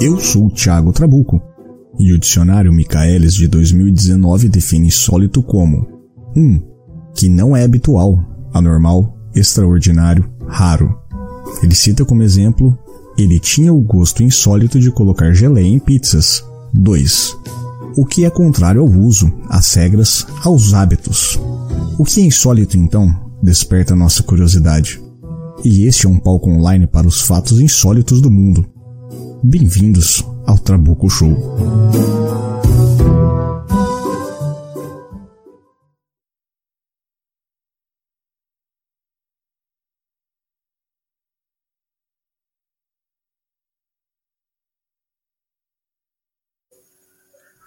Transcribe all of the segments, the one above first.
Eu sou o Thiago Trabuco e o dicionário Michaelis de 2019 define insólito como 1. Um, que não é habitual, anormal, extraordinário, raro. Ele cita como exemplo: ele tinha o gosto insólito de colocar geleia em pizzas. 2. O que é contrário ao uso, às regras, aos hábitos. O que é insólito então desperta nossa curiosidade. E este é um palco online para os fatos insólitos do mundo. Bem-vindos ao Trabuco Show.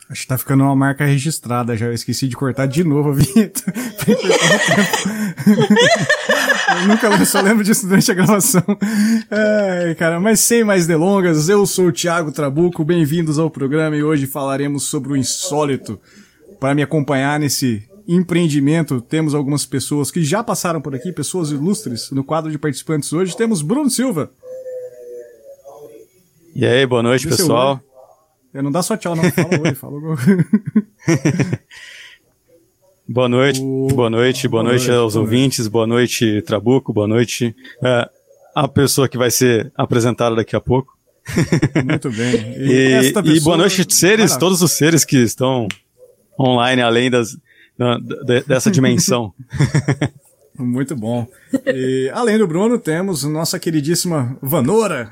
Acho que tá ficando uma marca registrada já. Eu esqueci de cortar de novo a vinheta. eu nunca só lembro disso durante a gravação. Ai, cara, mas sem mais delongas, eu sou o Thiago Trabuco, bem-vindos ao programa e hoje falaremos sobre o insólito. Para me acompanhar nesse empreendimento, temos algumas pessoas que já passaram por aqui, pessoas ilustres. No quadro de participantes hoje temos Bruno Silva. E aí, boa noite, pessoal. É, não dá só tchau, não. Fala oi, fala Boa noite, o... boa noite, boa, boa noite, noite aos boa ouvintes, noite. boa noite, Trabuco, boa noite é, a pessoa que vai ser apresentada daqui a pouco. Muito bem. E, e, pessoa... e boa noite, seres, todos os seres que estão online, além das, da, dessa dimensão. Muito bom. E além do Bruno, temos nossa queridíssima Vanora.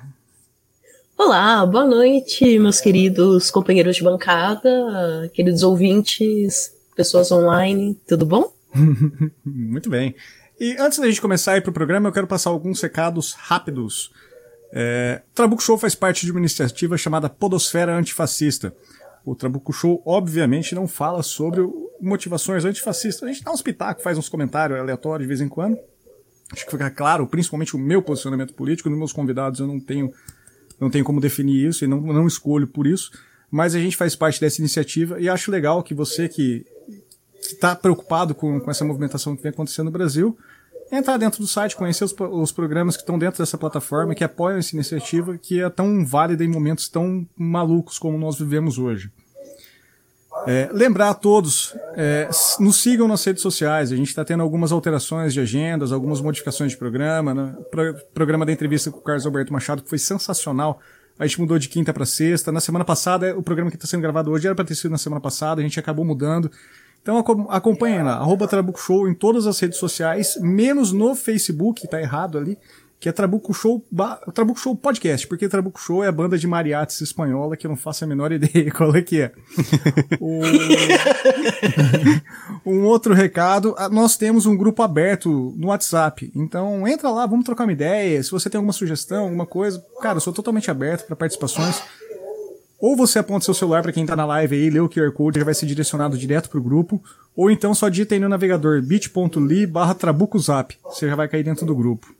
Olá, boa noite, meus queridos companheiros de bancada, queridos ouvintes, pessoas online, tudo bom? Muito bem. E antes da gente começar a ir pro programa, eu quero passar alguns recados rápidos. É, Trabuco Show faz parte de uma iniciativa chamada Podosfera Antifascista. O Trabuco Show, obviamente, não fala sobre motivações antifascistas. A gente dá uns pitacos, faz uns comentários aleatórios de vez em quando. Acho que fica claro, principalmente o meu posicionamento político. Nos meus convidados eu não tenho não tenho como definir isso e não, não escolho por isso, mas a gente faz parte dessa iniciativa e acho legal que você que está preocupado com, com essa movimentação que vem acontecendo no Brasil, entrar dentro do site, conhecer os, os programas que estão dentro dessa plataforma, que apoiam essa iniciativa, que é tão válida em momentos tão malucos como nós vivemos hoje. É, lembrar a todos, é, nos sigam nas redes sociais. A gente está tendo algumas alterações de agendas, algumas modificações de programa. Né? Pro, programa da entrevista com o Carlos Alberto Machado, que foi sensacional. A gente mudou de quinta para sexta. Na semana passada, o programa que está sendo gravado hoje era para ter sido na semana passada, a gente acabou mudando. Então acompanhem lá, arroba Trabuco Show em todas as redes sociais, menos no Facebook, tá errado ali que é Trabuco Show, Trabuco Show Podcast, porque Trabuco Show é a banda de mariachis espanhola que eu não faço a menor ideia qual é que é. o... um outro recado, nós temos um grupo aberto no WhatsApp, então entra lá, vamos trocar uma ideia, se você tem alguma sugestão, alguma coisa, cara, eu sou totalmente aberto para participações. Ou você aponta seu celular para quem tá na live aí, lê o QR Code, já vai ser direcionado direto pro grupo, ou então só digita aí no navegador bit.ly barra trabucozap, você já vai cair dentro do grupo.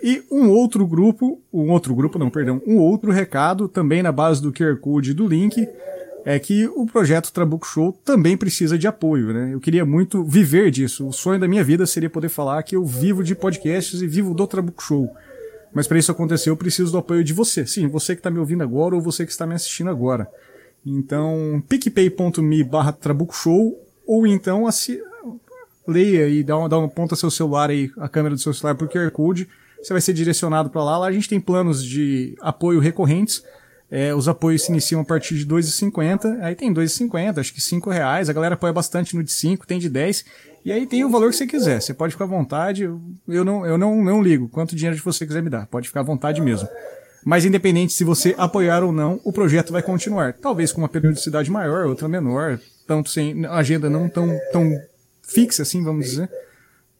E um outro grupo, um outro grupo, não, perdão, um outro recado, também na base do QR Code do link, é que o projeto Trabuco Show também precisa de apoio, né? Eu queria muito viver disso. O sonho da minha vida seria poder falar que eu vivo de podcasts e vivo do Trabuco Show. Mas para isso acontecer, eu preciso do apoio de você. Sim, você que está me ouvindo agora ou você que está me assistindo agora. Então, picpay.me barra Trabuco Show ou então assi... leia e dá uma, dá uma ponta seu celular aí, a câmera do seu celular pro QR Code você vai ser direcionado para lá. Lá a gente tem planos de apoio recorrentes. É, os apoios se iniciam a partir de 2,50. Aí tem 2,50, acho que 5 reais. A galera apoia bastante no de 5, tem de 10. E aí tem o valor que você quiser. Você pode ficar à vontade. Eu não, eu não, não ligo. Quanto dinheiro você quiser me dar. Pode ficar à vontade mesmo. Mas independente se você apoiar ou não, o projeto vai continuar. Talvez com uma periodicidade maior, outra menor. Tanto sem agenda não tão, tão fixa assim, vamos dizer.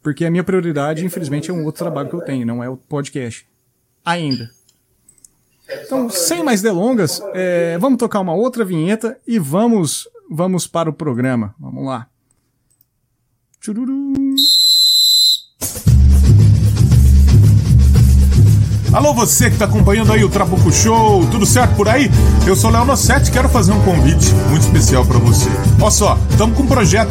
Porque a minha prioridade, infelizmente, é um outro trabalho que eu tenho, não é o podcast. Ainda. Então, sem mais delongas, é, vamos tocar uma outra vinheta e vamos, vamos para o programa. Vamos lá. チュルルン。Alô, você que está acompanhando aí o Trabuco Show, tudo certo por aí? Eu sou Léo Nossetti quero fazer um convite muito especial para você. Olha só, estamos com um projeto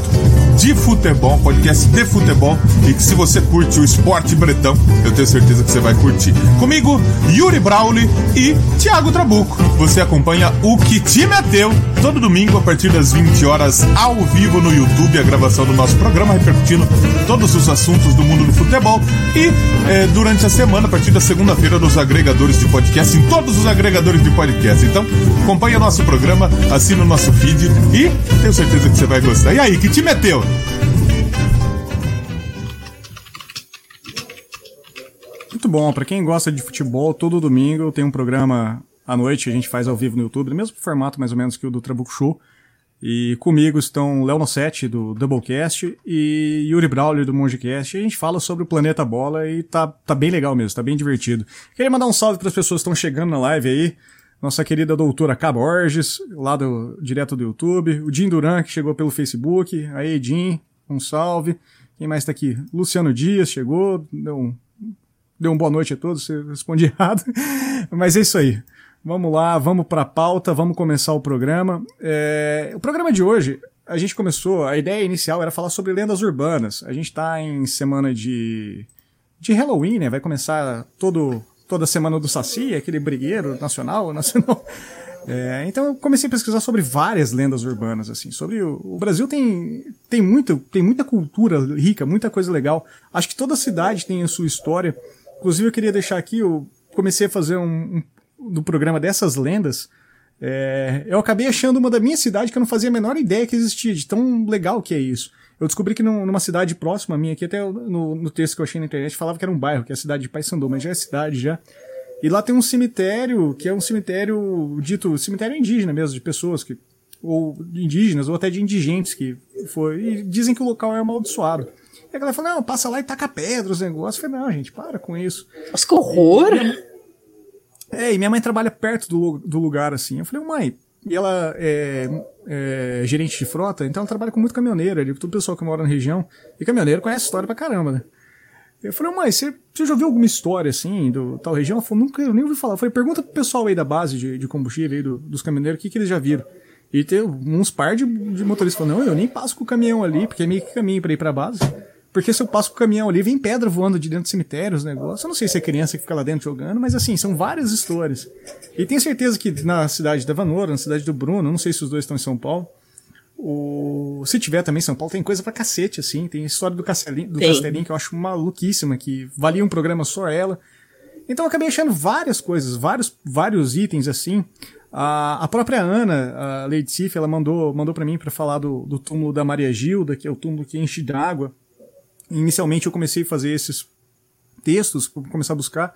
de futebol, podcast de futebol. E que se você curte o esporte bretão, eu tenho certeza que você vai curtir. Comigo, Yuri Brauli e Thiago Trabuco. Você acompanha o Que Time é Teu todo domingo a partir das 20 horas ao vivo no YouTube, a gravação do nosso programa, repercutindo todos os assuntos do mundo do futebol. E é, durante a semana, a partir da segunda-feira, nos agregadores de podcast, em todos os agregadores de podcast. Então, acompanhe o nosso programa, assina o nosso feed e tenho certeza que você vai gostar. E aí, que time é teu? Muito bom, para quem gosta de futebol, todo domingo tem um programa à noite, a gente faz ao vivo no YouTube, no mesmo formato mais ou menos que o do Trabuco Show. E comigo estão Léo Nossetti, do Doublecast, e Yuri Brawley, do Mongecast. A gente fala sobre o planeta bola e tá, tá bem legal mesmo, tá bem divertido. Queria mandar um salve para as pessoas que estão chegando na live aí. Nossa querida doutora K. Borges, lá do, direto do YouTube. O Jim Duran, que chegou pelo Facebook. Aí, Jim, um salve. Quem mais tá aqui? Luciano Dias chegou, deu um, deu uma boa noite a todos, respondi errado. Mas é isso aí. Vamos lá, vamos para a pauta, vamos começar o programa. É, o programa de hoje, a gente começou, a ideia inicial era falar sobre lendas urbanas. A gente está em semana de, de Halloween, né? Vai começar todo, toda semana do Saci, aquele brigueiro nacional, nacional. É, então eu comecei a pesquisar sobre várias lendas urbanas, assim, sobre o, o, Brasil tem, tem, muito, tem muita cultura rica, muita coisa legal. Acho que toda cidade tem a sua história. Inclusive eu queria deixar aqui, eu comecei a fazer um do programa dessas lendas, é, eu acabei achando uma da minha cidade que eu não fazia a menor ideia que existia, de tão legal que é isso. Eu descobri que numa cidade próxima a minha, aqui até no, no, texto que eu achei na internet, falava que era um bairro, que é a cidade de Paysandu, mas já é cidade já. E lá tem um cemitério, que é um cemitério dito cemitério indígena mesmo, de pessoas que ou indígenas, ou até de indigentes que foi. E dizem que o local é amaldiçoado. E a galera fala, não, passa lá e taca pedra, os negócios. Eu falei, não, gente, para com isso. Mas que horror! E, é, e minha mãe trabalha perto do, do lugar, assim. Eu falei, mãe, e ela é, é, gerente de frota, então ela trabalha com muito caminhoneiro ali, todo o pessoal que mora na região. E caminhoneiro conhece história pra caramba, né? Eu falei, mãe, você, você já ouviu alguma história assim, do tal região? Ela falou, nunca, eu nem ouvi falar. Eu falei, pergunta pro pessoal aí da base de, de combustível aí, do, dos caminhoneiros, o que, que eles já viram. E tem uns par de, de motoristas falando, não, eu nem passo com o caminhão ali, porque é meio que caminho pra ir pra base. Porque se eu passo com o caminhão ali, vem pedra voando de dentro do cemitério, os negócios. Eu não sei se é criança que fica lá dentro jogando, mas assim, são várias histórias. E tenho certeza que na cidade da Vanora, na cidade do Bruno, não sei se os dois estão em São Paulo. O... Se tiver também em São Paulo, tem coisa pra cacete, assim. Tem história do Castelinho, do Castelinho que eu acho maluquíssima, que valia um programa só ela. Então eu acabei achando várias coisas, vários, vários itens, assim. A, a própria Ana, a Lady Sif, ela mandou, mandou para mim para falar do, do túmulo da Maria Gilda, que é o túmulo que enche de água Inicialmente eu comecei a fazer esses textos, começar a buscar.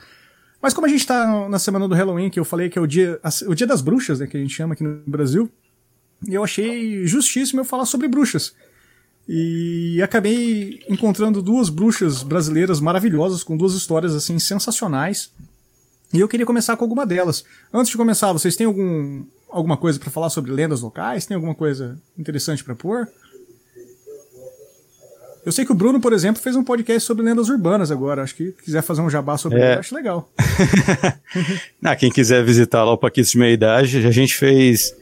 Mas como a gente está na semana do Halloween, que eu falei que é o dia, o dia das bruxas, né, que a gente chama aqui no Brasil, eu achei justíssimo eu falar sobre bruxas. E acabei encontrando duas bruxas brasileiras maravilhosas, com duas histórias assim sensacionais. E eu queria começar com alguma delas. Antes de começar, vocês têm algum, alguma coisa para falar sobre lendas locais? Tem alguma coisa interessante para pôr? Eu sei que o Bruno, por exemplo, fez um podcast sobre lendas urbanas agora. Acho que quiser fazer um jabá sobre é. ele, acho legal. Não, quem quiser visitar lá o Paquitos de Meia Idade, a gente fez,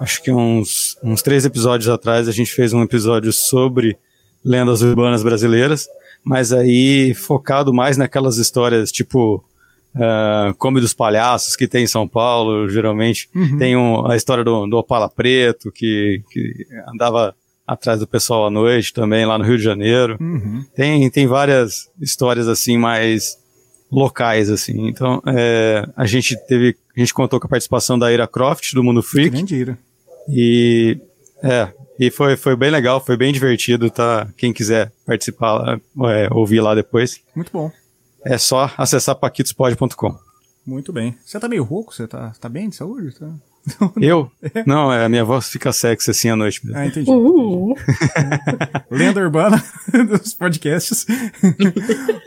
acho que uns, uns três episódios atrás, a gente fez um episódio sobre lendas urbanas brasileiras, mas aí focado mais naquelas histórias tipo Uh, Come dos Palhaços, que tem em São Paulo, geralmente. Uhum. Tem um, a história do, do Opala Preto, que, que andava atrás do pessoal à noite também, lá no Rio de Janeiro. Uhum. Tem, tem várias histórias assim mais locais, assim. Então, é, a gente teve, a gente contou com a participação da Ira Croft, do Mundo Freak. Grande Ira. E, é, e foi, foi bem legal, foi bem divertido, tá? Quem quiser participar é, ouvir lá depois. Muito bom. É só acessar paquitospod.com. Muito bem. Você tá meio rouco? Você tá, tá bem de saúde? Tá... Eu? Não, é, a minha voz fica sexy assim à noite. Ah, entendi. Uhum. Lenda urbana dos podcasts.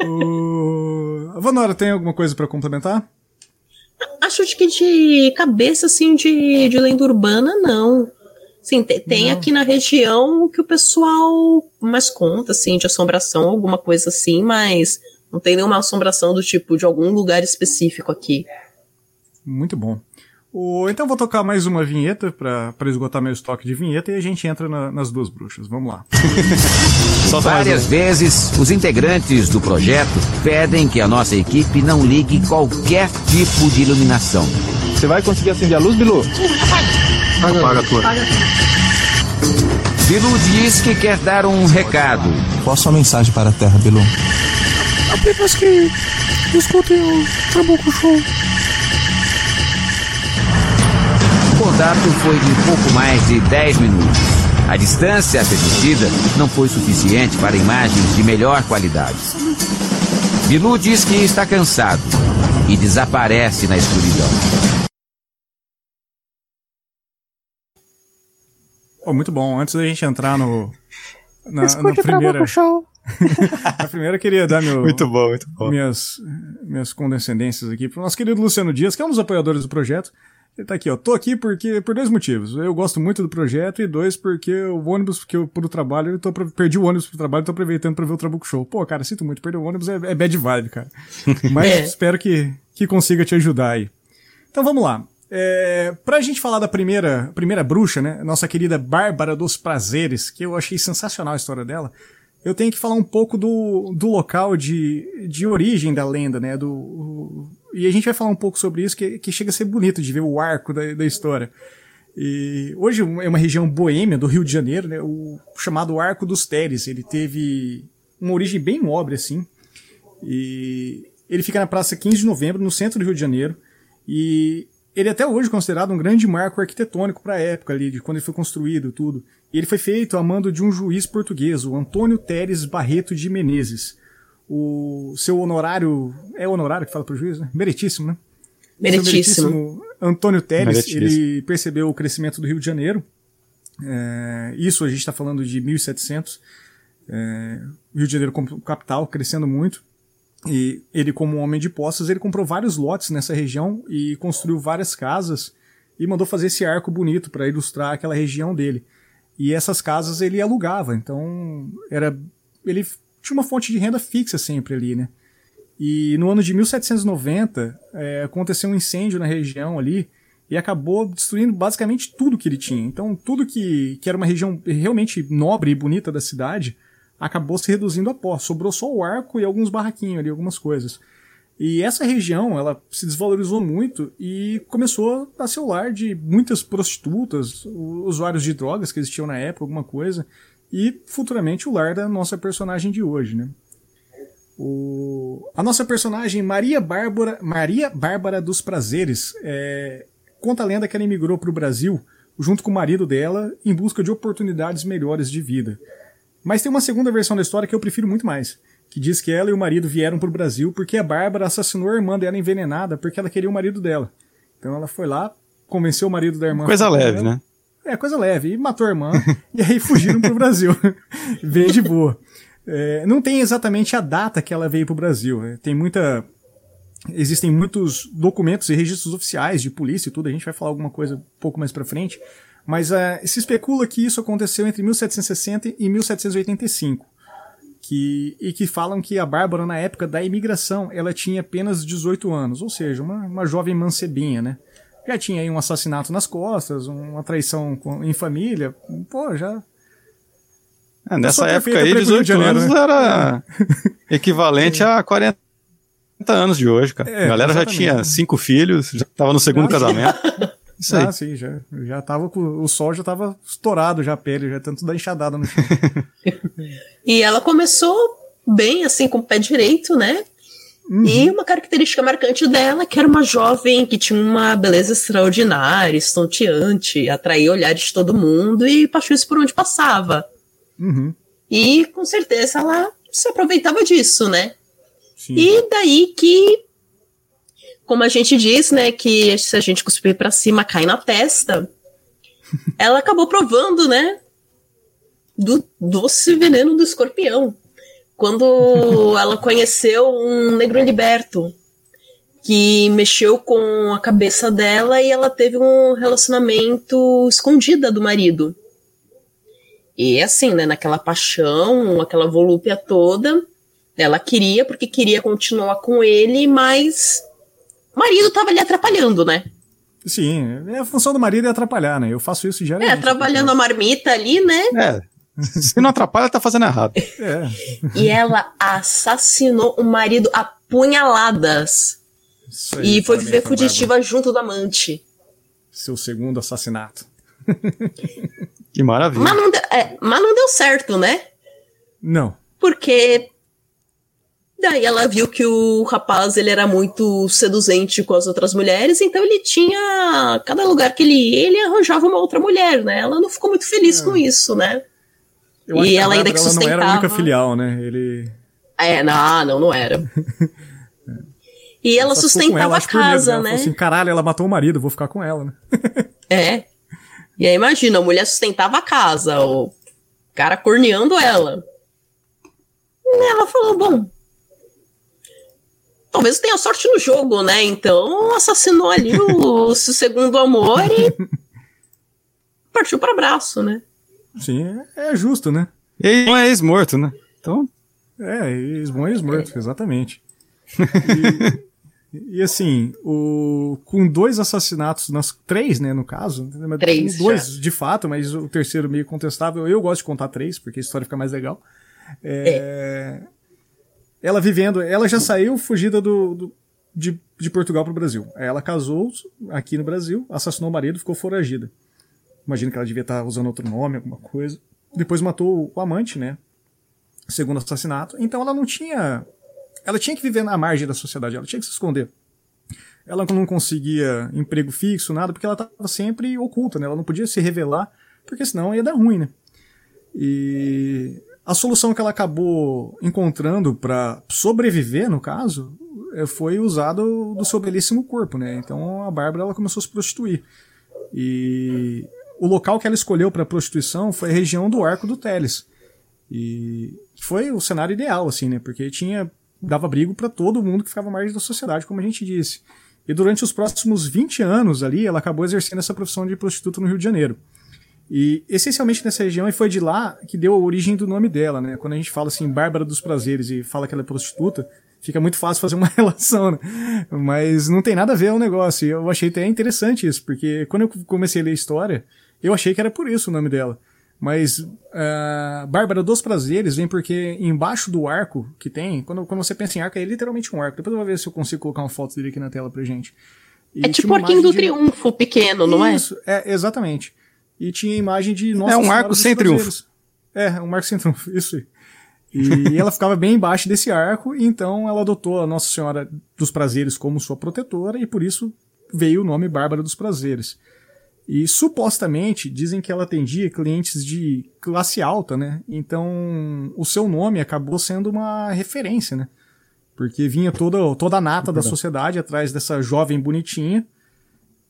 o... Vanora, tem alguma coisa para complementar? Acho que de cabeça, assim, de, de lenda urbana, não. Sim, tem, tem aqui na região que o pessoal mais conta, assim, de assombração, alguma coisa assim, mas não tem nenhuma assombração do tipo de algum lugar específico aqui. Muito bom. O, então vou tocar mais uma vinheta pra, pra esgotar meu estoque de vinheta e a gente entra na- nas duas bruxas. Vamos lá. Várias vezes, os integrantes do projeto pedem que a nossa equipe não ligue qualquer tipo de iluminação. Você vai conseguir acender a luz, Bilu? Paga a tua. Bilu diz que quer dar um recado. Qual a sua mensagem para a Terra, Bilu? Apenas que escutem o Trabuco Show. Contato foi de pouco mais de 10 minutos. A distância permitida não foi suficiente para imagens de melhor qualidade. Bilu diz que está cansado e desaparece na escuridão. Pô, muito bom. Antes da gente entrar no. Na, na primeira. na primeira, eu queria dar meu, Muito bom, muito bom. minhas, minhas condescendências aqui pro nosso querido Luciano Dias, que é um dos apoiadores do projeto. Ele tá aqui, ó. Tô aqui porque por dois motivos. Eu gosto muito do projeto e dois, porque o ônibus que eu pro trabalho, eu tô, perdi o ônibus pro trabalho, tô aproveitando pra ver o Trabuco Show. Pô, cara, sinto muito, perder o ônibus é, é bad vibe, cara. Mas É. espero que, que consiga te ajudar aí. Então vamos lá. É, pra gente falar da primeira, primeira bruxa, né? Nossa querida Bárbara dos Prazeres, que eu achei sensacional a história dela. Eu tenho que falar um pouco do, do local de, de origem da lenda, né? Do, e a gente vai falar um pouco sobre isso, que, que chega a ser bonito de ver o arco da, da história. E hoje é uma região boêmia do Rio de Janeiro, né? O chamado Arco dos Teres. Ele teve uma origem bem nobre, assim. E ele fica na Praça 15 de Novembro, no centro do Rio de Janeiro. E ele é até hoje considerado um grande marco arquitetônico para a época ali, de quando ele foi construído tudo. E ele foi feito a mando de um juiz português, o Antônio Teres Barreto de Menezes. O seu honorário. É honorário que fala pro juiz, né? Meritíssimo, né? Meritíssimo. Antônio Meritíssimo. ele percebeu o crescimento do Rio de Janeiro. É, isso a gente está falando de 1700. É, o Rio de Janeiro como capital, crescendo muito. E ele, como um homem de posses, ele comprou vários lotes nessa região e construiu várias casas e mandou fazer esse arco bonito para ilustrar aquela região dele. E essas casas ele alugava, então era ele tinha uma fonte de renda fixa sempre ali, né? E no ano de 1790 é, aconteceu um incêndio na região ali e acabou destruindo basicamente tudo que ele tinha. Então tudo que, que era uma região realmente nobre e bonita da cidade acabou se reduzindo a pó. Sobrou só o arco e alguns barraquinhos ali, algumas coisas. E essa região, ela se desvalorizou muito e começou a ser o lar de muitas prostitutas, usuários de drogas que existiam na época, alguma coisa, e futuramente o lar da nossa personagem de hoje, né? O... A nossa personagem Maria Bárbara, Maria Bárbara dos Prazeres, é... conta a lenda que ela emigrou para o Brasil junto com o marido dela em busca de oportunidades melhores de vida. Mas tem uma segunda versão da história que eu prefiro muito mais, que diz que ela e o marido vieram pro Brasil porque a Bárbara assassinou a irmã dela envenenada porque ela queria o marido dela. Então ela foi lá, convenceu o marido da irmã. Coisa leve, né? É, coisa leve. E matou a irmã. e aí fugiram pro Brasil. veio de boa. É, não tem exatamente a data que ela veio pro Brasil. né? Tem muita. Existem muitos documentos e registros oficiais de polícia e tudo. A gente vai falar alguma coisa um pouco mais pra frente. Mas ah, se especula que isso aconteceu entre 1760 e 1785. Que, e que falam que a Bárbara, na época da imigração, ela tinha apenas 18 anos. Ou seja, uma, uma jovem mancebinha, né? Já tinha aí um assassinato nas costas, uma traição com- em família. Pô, já. É, nessa época aí, pra ir pro Rio de 18 Janeiro, anos né? era equivalente a 40 anos de hoje, cara. É, a galera já tinha cinco filhos, já tava no segundo Ah, casamento. Isso aí. Ah, sim, já, já tava com. O sol já tava estourado já a pele, já tanto da enxadada no chão. E ela começou bem, assim, com o pé direito, né? E uma característica marcante dela, que era uma jovem que tinha uma beleza extraordinária, estonteante, atraía olhares de todo mundo e paixões por onde passava. Uhum. E com certeza ela se aproveitava disso, né? Sim. E daí que, como a gente diz, né, que se a gente cuspir pra cima cai na testa, ela acabou provando, né, do doce veneno do escorpião. Quando ela conheceu um negro liberto que mexeu com a cabeça dela e ela teve um relacionamento escondida do marido. E assim, né, naquela paixão, aquela volúpia toda, ela queria porque queria continuar com ele, mas o marido tava ali atrapalhando, né? Sim, é a função do marido é atrapalhar, né? Eu faço isso já. É, trabalhando a marmita ali, né? É. Se não atrapalha, tá fazendo errado. É. E ela assassinou o marido a punhaladas. Isso aí, E foi viver fugitiva junto do amante. Seu segundo assassinato. Que maravilha. Mas não, deu, é, mas não deu certo, né? Não. Porque daí ela viu que o rapaz ele era muito seduzente com as outras mulheres, então ele tinha cada lugar que ele ia, ele arranjava uma outra mulher, né? Ela não ficou muito feliz com isso, né? Eu E que ela ainda que ela não era a única sustentava. filial, né? Ele. É, não, não, não era. E ela com sustentava acho a medo, casa, Ela né? falou assim, caralho, ela matou o marido, vou ficar com ela, né? É. E aí imagina, a mulher sustentava a casa, o cara corneando ela. E ela falou, bom, talvez tenha sorte no jogo, né? Então assassinou ali o seu segundo amor e partiu para abraço, né? Sim, é, é justo, né? E ele não é ex-morto, né? Então, É, ex-bom e ex-morto, exatamente. E, e assim, o, com dois assassinatos, nas três, né, no caso. mas Três, Dois, de fato, mas o terceiro meio contestável. Eu gosto de contar três, porque a história fica mais legal. É, Ela vivendo, ela já saiu fugida do, do- de, de Portugal para o Brasil. Ela casou aqui no Brasil, assassinou o marido, ficou foragida. Imagino que ela devia estar usando outro nome, alguma coisa. Depois matou o amante, né? Segundo assassinato. Então ela não tinha. Ela tinha que viver na margem da sociedade, ela tinha que se esconder. Ela não conseguia emprego fixo, nada, porque ela estava sempre oculta, né? Ela não podia se revelar, porque senão ia dar ruim, né? E a solução que ela acabou encontrando para sobreviver, no caso, eh, foi usar do, do seu belíssimo corpo, né? Então a Bárbara ela começou a se prostituir. E o local que ela escolheu para prostituição foi a região do Arco do Teles. E foi o cenário ideal, assim, né? Porque tinha dava abrigo para todo mundo que ficava à margem da sociedade, como a gente disse. E durante os próximos 20 anos ali, ela acabou exercendo essa profissão de prostituta no Rio de Janeiro. E essencialmente nessa região, e foi de lá que deu a origem do nome dela, né? Quando a gente fala assim, Bárbara dos Prazeres, e fala que ela é prostituta, fica muito fácil fazer uma relação, né? Mas não tem nada a ver o negócio. E eu achei até interessante isso, porque quando eu comecei a ler a história, eu achei que era por isso o nome dela. Mas ah, Bárbara dos Prazeres vem porque embaixo do arco que tem, quando, quando você pensa em arco, é literalmente um arco. Depois eu vou ver se eu consigo colocar uma foto dele aqui na tela pra gente. E É tipo o arquinho do de- triunfo pequeno, não é? Isso, é, exatamente. E tinha a imagem de Nossa É um arco sem Prazeres. É, um arco sem triunfo, isso aí. E ela ficava bem embaixo desse arco, e então ela adotou a Nossa Senhora dos Prazeres como sua protetora, e por isso veio o nome Bárbara dos Prazeres. E supostamente dizem que ela atendia clientes de classe alta, né? Então o seu nome acabou sendo uma referência, né? Porque vinha toda, toda a nata da sociedade atrás dessa jovem bonitinha.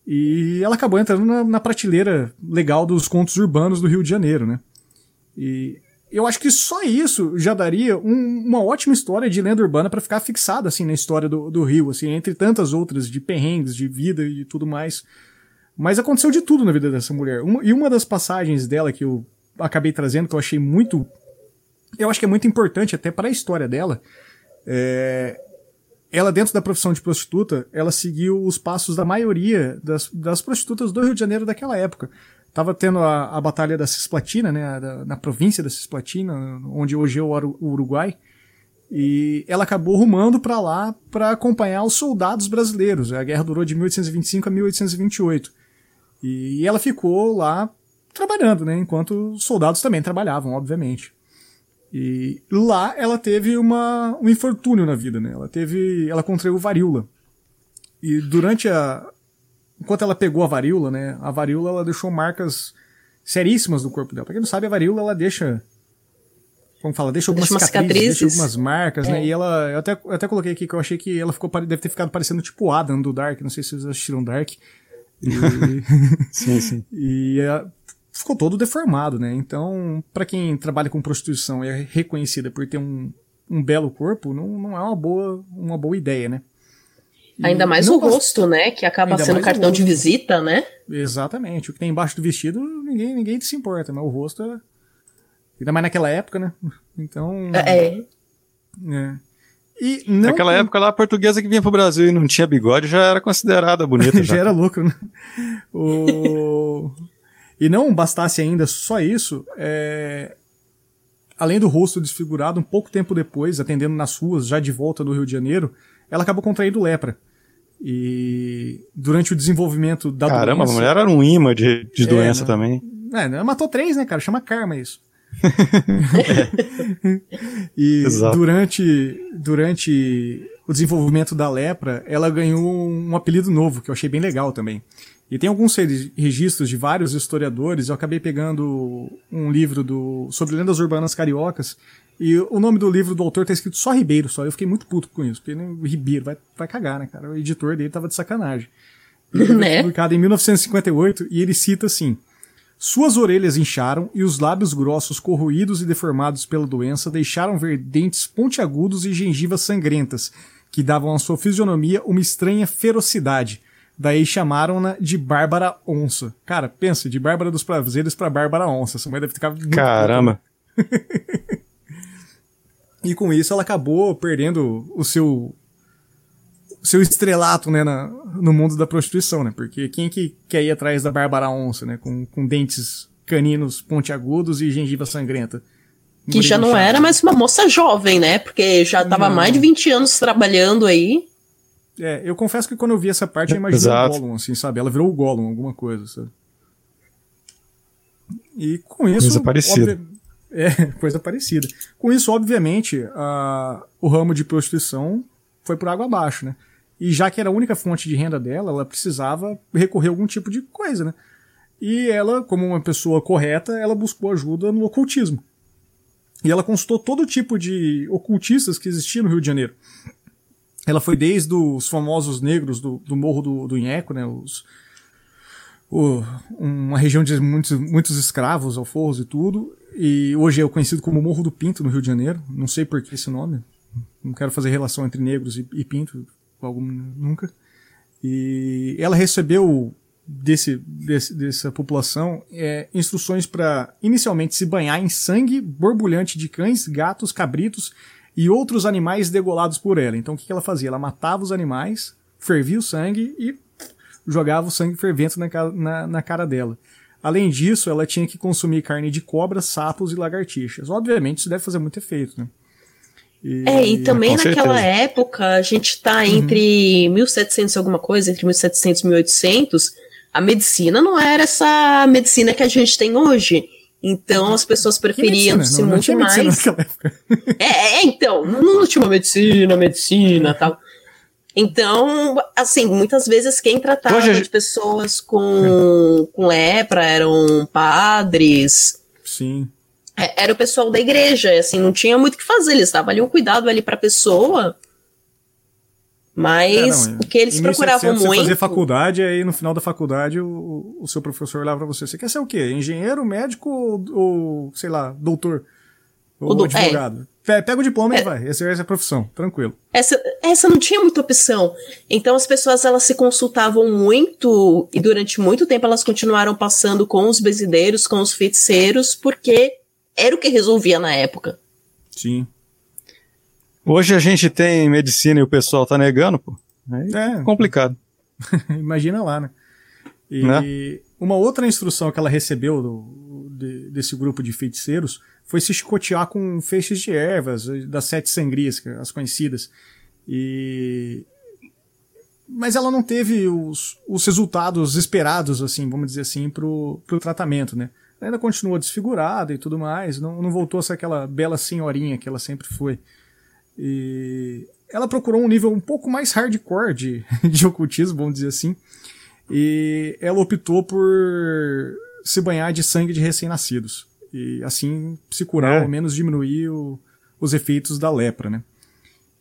E ela acabou entrando na, na prateleira legal dos contos urbanos do Rio de Janeiro, né? E eu acho que só isso já daria um- uma ótima história de lenda urbana para ficar fixada assim na história do, do Rio, assim, entre tantas outras de perrengues, de vida e tudo mais. Mas aconteceu de tudo na vida dessa mulher. Uma- e uma das passagens dela que eu acabei trazendo, que eu achei muito. Eu acho que é muito importante até para a história dela. É, ela, dentro da profissão de prostituta, ela seguiu os passos da maioria das, das prostitutas do Rio de Janeiro daquela época. Tava tendo a, a batalha da Cisplatina, né, da- na província da Cisplatina, onde hoje é o Uru- o Uruguai. E ela acabou rumando para lá para acompanhar os soldados brasileiros. A guerra durou de 1825 a 1828. E ela ficou lá trabalhando, né? Enquanto os soldados também trabalhavam, obviamente. E lá ela teve uma, um infortúnio na vida, né? Ela teve, ela contraiu varíola. E durante a, enquanto ela pegou a varíola, né? A varíola ela deixou marcas seríssimas no corpo dela. Pra quem não sabe, a varíola ela deixa, como fala, deixa algumas Deixa umas cicatrizes, deixa cicatrizes. algumas marcas, né? É. E ela, eu até, eu até coloquei aqui que eu achei que ela ficou, deve ter ficado parecendo tipo Adam do Dark. Não sei se vocês assistiram Dark. E, sim, sim. e é, ficou todo deformado, né? Então, pra quem trabalha com prostituição e é reconhecida por ter um, um belo corpo, não, não é uma boa, uma boa ideia, né? E Ainda mais o rosto, né? Que acaba Ainda sendo cartão de visita, né? Exatamente. O que tem embaixo do vestido, ninguém, ninguém se importa, mas o rosto é. Ainda mais naquela época, né? Então. É. É. E não Naquela época lá, a portuguesa que vinha pro Brasil e não tinha bigode já era considerada bonita. já já. era lucro, né? O... e não bastasse ainda só isso, é, além do rosto desfigurado, um pouco tempo depois, atendendo nas ruas, já de volta do Rio de Janeiro, ela acabou contraindo lepra. E durante o desenvolvimento da Caramba, a doença... mulher era um imã de, de É, doença também. É, matou três, né, cara? Chama karma isso. e Exato. durante, durante o desenvolvimento da lepra, ela ganhou um apelido novo, que eu achei bem legal também. E tem alguns re- registros de vários historiadores, eu acabei pegando um livro do, sobre lendas urbanas cariocas, e o nome do livro do autor tá escrito só Ribeiro, só. Eu fiquei muito puto com isso, porque né, Ribeiro vai, vai cagar, né, cara? O editor dele tava de sacanagem. Né? publicado em 1958 e ele cita assim: Suas orelhas incharam e os lábios grossos corroídos e deformados pela doença deixaram ver dentes pontiagudos e gengivas sangrentas, que davam à sua fisionomia uma estranha ferocidade. Daí chamaram-na de Bárbara Onça. Cara, pensa, de Bárbara dos Prazeres pra Bárbara Onça. Essa mulher deve ficar Caramba. e com isso ela acabou perdendo o seu seu estrelato, né, na- no mundo da prostituição, né? Porque quem que quer ir atrás da Bárbara Onça, né, com, com dentes caninos pontiagudos e gengiva sangrenta? Que já não era mais uma moça jovem, né? Porque já tava Não. mais de 20 anos trabalhando aí. É, eu confesso que quando eu vi essa parte eu imaginei Exato. o Gollum, assim, sabe? Ela virou o Gollum, alguma coisa, sabe? E com isso... Coisa parecida. É, coisa parecida. Com isso, obviamente, a- o ramo de prostituição foi por água abaixo, né? E já que era a única fonte de renda dela, ela precisava recorrer a algum tipo de coisa, né? E ela, como uma pessoa correta, ela buscou ajuda no ocultismo. E ela consultou todo tipo de ocultistas que existiam no Rio de Janeiro. Ela foi desde os famosos negros do, do Morro do, do Inheco, né? Os, o- uma região de muitos, muitos escravos, alforros e tudo. E hoje é conhecido como Morro do Pinto, no Rio de Janeiro. Não sei por que esse nome. Não quero fazer relação entre negros e, e pinto, algum, nunca. E ela recebeu desse, desse- dessa população é, instruções para inicialmente se banhar em sangue borbulhante de cães, gatos, cabritos e outros animais degolados por ela. Então o que que ela fazia? Ela matava os animais, fervia o sangue e jogava o sangue fervente na, na, na cara dela. Além disso, ela tinha que consumir carne de cobras, sapos e lagartixas. Obviamente, isso deve fazer muito efeito, né? E- É, e também naquela certeza. época, a gente tá entre 1700 e alguma coisa, entre 1700 e 1800, a medicina não era essa medicina que a gente tem hoje. Então as pessoas preferiam se Não, não muito tinha medicina mais. É, é, então, não, não tinha uma medicina, medicina tal. Então, assim, muitas vezes quem tratava Hoje de pessoas com, com lepra eram padres, Sim. É, era o pessoal da igreja, assim, não tinha muito o que fazer, eles davam ali um cuidado ali pra pessoa. Mas É, não, o que eles em procuravam 1700 Você muito. fazia faculdade, aí no final da faculdade o, o seu professor olhava pra você. Você quer ser o quê? Engenheiro, médico ou, ou, sei lá, doutor? Ou do- advogado? Pe- Pega o diploma É. e vai. Essa, essa é a profissão, tranquilo. Essa, essa não tinha muita opção. Então as pessoas elas se consultavam muito e durante muito tempo elas continuaram passando com os bezideiros, com os feiticeiros, porque era o que resolvia na época. Sim. Hoje a gente tem medicina e o pessoal tá negando, pô. É. é complicado. Imagina lá, né? E Né? uma outra instrução que ela recebeu do- de- desse grupo de feiticeiros foi se chicotear com feixes de ervas, das sete sangrias, que- as conhecidas. E mas ela não teve os, os resultados esperados, assim, vamos dizer assim, pro, pro tratamento, né? Ela ainda continuou desfigurada e tudo mais, não, não voltou a ser aquela bela senhorinha que ela sempre foi. E ela procurou um nível um pouco mais hardcore de, de ocultismo, vamos dizer assim. E ela optou por se banhar de sangue de recém-nascidos. E assim se curar, É. ou ao menos diminuir o- os efeitos da lepra, né?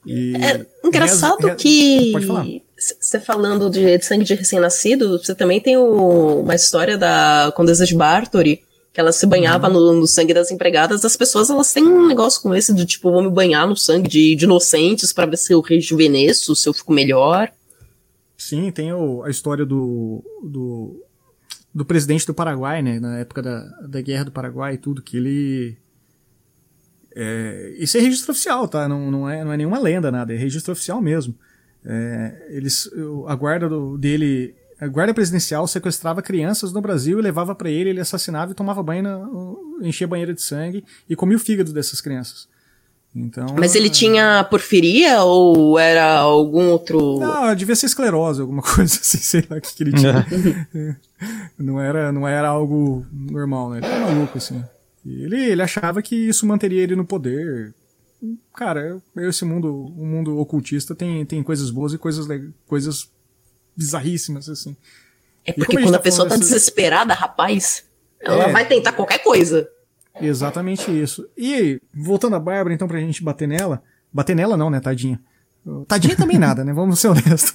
E É engraçado reza- reza- que você falando de, sangue de recém-nascido, você também tem o- uma história da Condesa de Bartori, que ela se banhava Uhum. no, no sangue das empregadas. As pessoas elas têm um negócio com esse do tipo, vou me banhar no sangue de, de inocentes pra ver se eu rejuvenesço, se eu fico melhor. Sim, tem o- a história do, do, do presidente do Paraguai, né? Na época da, da guerra do Paraguai e tudo, que ele. É, isso é registro oficial, tá? Não, não, é, não é nenhuma lenda, nada. É registro oficial mesmo. É, eles, a guarda do, dele, a guarda presidencial sequestrava crianças no Brasil e levava para ele, ele assassinava e tomava banho, na, enchia banheira de sangue e comia o fígado dessas crianças. Então, Mas ele tinha porfiria ou era algum outro. Não, devia ser esclerose, alguma coisa assim, sei lá o que, que ele tinha. não, era, não era algo normal, né? Ele era maluco, assim. E ele, ele achava que isso manteria ele no poder. Cara, esse mundo, o mundo ocultista tem, tem coisas boas e coisas, coisas bizarríssimas, assim. É porque quando a, tá pessoa tá desesperada, rapaz, ela é. vai tentar qualquer coisa. Exatamente isso. E voltando a Bárbara, então, pra gente bater nela. Bater nela não, né, tadinha. Tadinha também nada, né? Vamos ser honestos.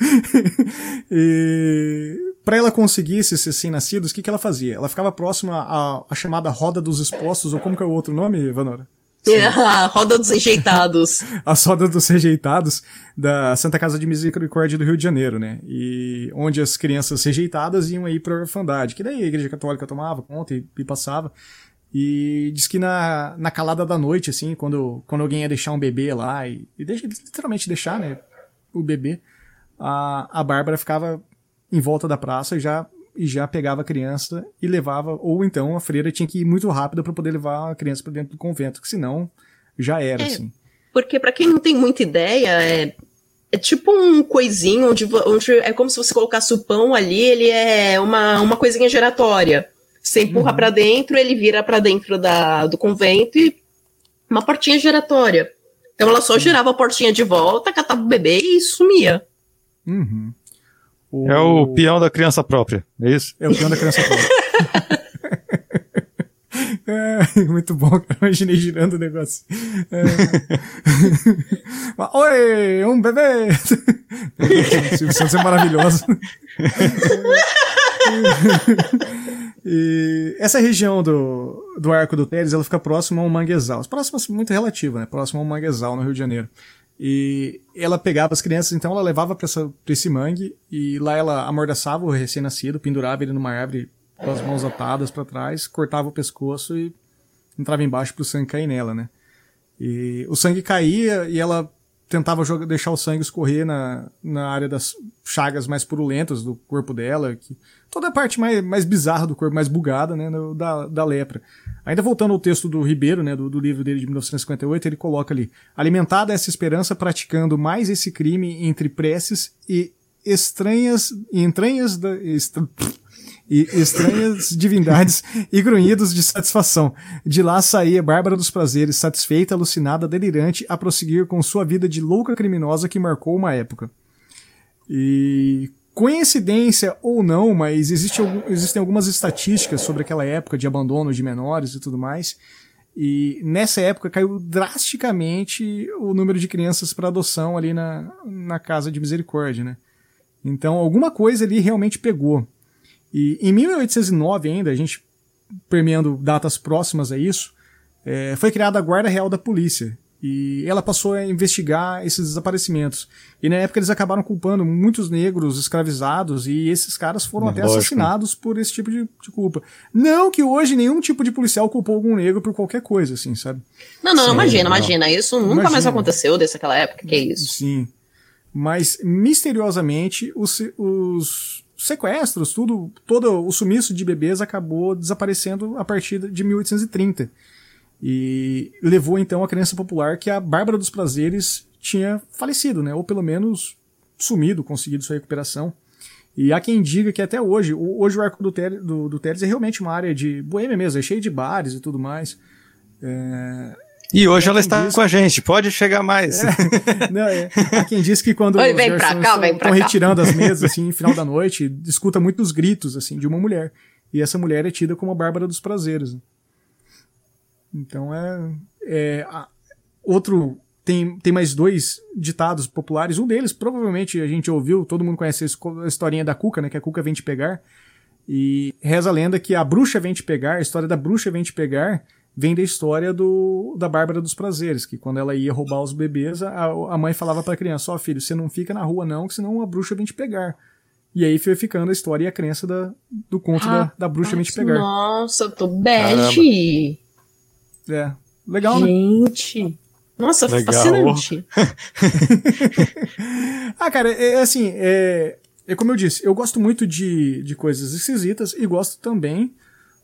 e para ela conseguir esses recém-nascidos, o que, que ela fazia? Ela ficava próxima à, à, chamada roda dos expostos, ou como que é o outro nome, Vanora? A roda dos rejeitados. a roda dos rejeitados da Santa Casa de Misericórdia do Rio de Janeiro, né? E onde as crianças rejeitadas iam aí pra orfandade, que daí a igreja católica tomava conta e, e passava. E diz que na, na calada da noite, assim, quando, quando alguém ia deixar um bebê lá, e, e deixa, literalmente deixar, né, o bebê, a, a Bárbara ficava em volta da praça e já, e já pegava a criança e levava, ou então a freira tinha que ir muito rápido para poder levar a criança para dentro do convento, que senão já era, é, assim. Porque para quem não tem muita ideia, é, é tipo um coisinho onde, onde é como se você colocasse o pão ali, ele é uma, uma coisinha giratória. Você empurra uhum. para dentro, ele vira para dentro da, do convento e uma portinha giratória. Então ela só girava a portinha de volta, catava o bebê e sumia. Uhum. O... É o peão da criança própria, é isso? É o peão da criança própria. é, muito bom. Imaginei girando o negócio. É. Oi, um bebê! Silvio Santos é maravilhoso. E essa região do, do Arco do Teles, ela fica próxima ao Manguezal. Próxima, muito relativa, né? Próxima ao Manguezal, no Rio de Janeiro. E ela pegava as crianças, então ela levava para esse mangue e lá ela amordaçava o recém-nascido, pendurava ele numa árvore com as mãos atadas para trás, cortava o pescoço e entrava embaixo pro sangue cair nela, né? E o sangue caía e ela tentava jogar, deixar o sangue escorrer na, na área das chagas mais purulentas do corpo dela, que, toda a parte mais, mais bizarra do corpo, mais bugada, né, da, da lepra. Ainda voltando ao texto do Ribeiro, né, do, do livro dele de 1958, ele coloca ali, alimentada essa esperança praticando mais esse crime entre preces e estranhas, entranhas da, estra, e estranhas divindades e grunhidos de satisfação. De lá saía Bárbara dos Prazeres, satisfeita, alucinada, delirante, a prosseguir com sua vida de louca criminosa que marcou uma época. E coincidência ou não, mas existe, existem algumas estatísticas sobre aquela época de abandono de menores e tudo mais. E nessa época caiu drasticamente o número de crianças para adoção ali na, na casa de misericórdia, né? Então alguma coisa ali realmente pegou. E em 1809 ainda, a gente permeando datas próximas a isso, é, foi criada a Guarda Real da Polícia. E ela passou a investigar esses desaparecimentos. E na época eles acabaram culpando muitos negros escravizados e esses caras foram até lógico. assassinados por esse tipo de, de, culpa. Não que hoje nenhum tipo de policial culpou algum negro por qualquer coisa, assim, sabe? Não, não, Sim, imagina, não. imagina. Isso nunca imagina. mais aconteceu desde aquela época, que é isso. Sim. Mas misteriosamente os, os sequestros, tudo, todo o sumiço de bebês acabou desaparecendo a partir de 1830. E levou então a crença popular que a Bárbara dos Prazeres tinha falecido, né? Ou pelo menos sumido, conseguido sua recuperação. E há quem diga que até hoje, hoje o Arco do, Teles, do, do Teles é realmente uma área de boêmia mesmo, é cheio de bares e tudo mais. É, e hoje ela está diz... com a gente, pode chegar mais. É, não, é. Há quem diz que quando Oi, os garçons cá, estão retirando as mesas, assim, no final da noite, escuta muitos gritos, assim, de uma mulher. E essa mulher é tida como a Bárbara dos Prazeres. Então é... é a, outro... Tem, tem mais dois ditados populares. Um deles, provavelmente, a gente ouviu, todo mundo conhece a historinha da Cuca, né? Que a Cuca vem te pegar. E reza a lenda que a bruxa vem te pegar, a história da bruxa vem te pegar vem da história do, da Bárbara dos Prazeres, que quando ela ia roubar os bebês, a, a mãe falava pra criança, ó oh, filho, você não fica na rua não, que senão a bruxa vem te pegar. E aí foi ficando a história e a crença da, do conto ah, da, da bruxa vem te pegar. Nossa, eu tô bad! É. Legal, né? Gente. Nossa, Legal. fascinante. ah, cara, é, é assim, é, é como eu disse, eu gosto muito de, de coisas esquisitas e gosto também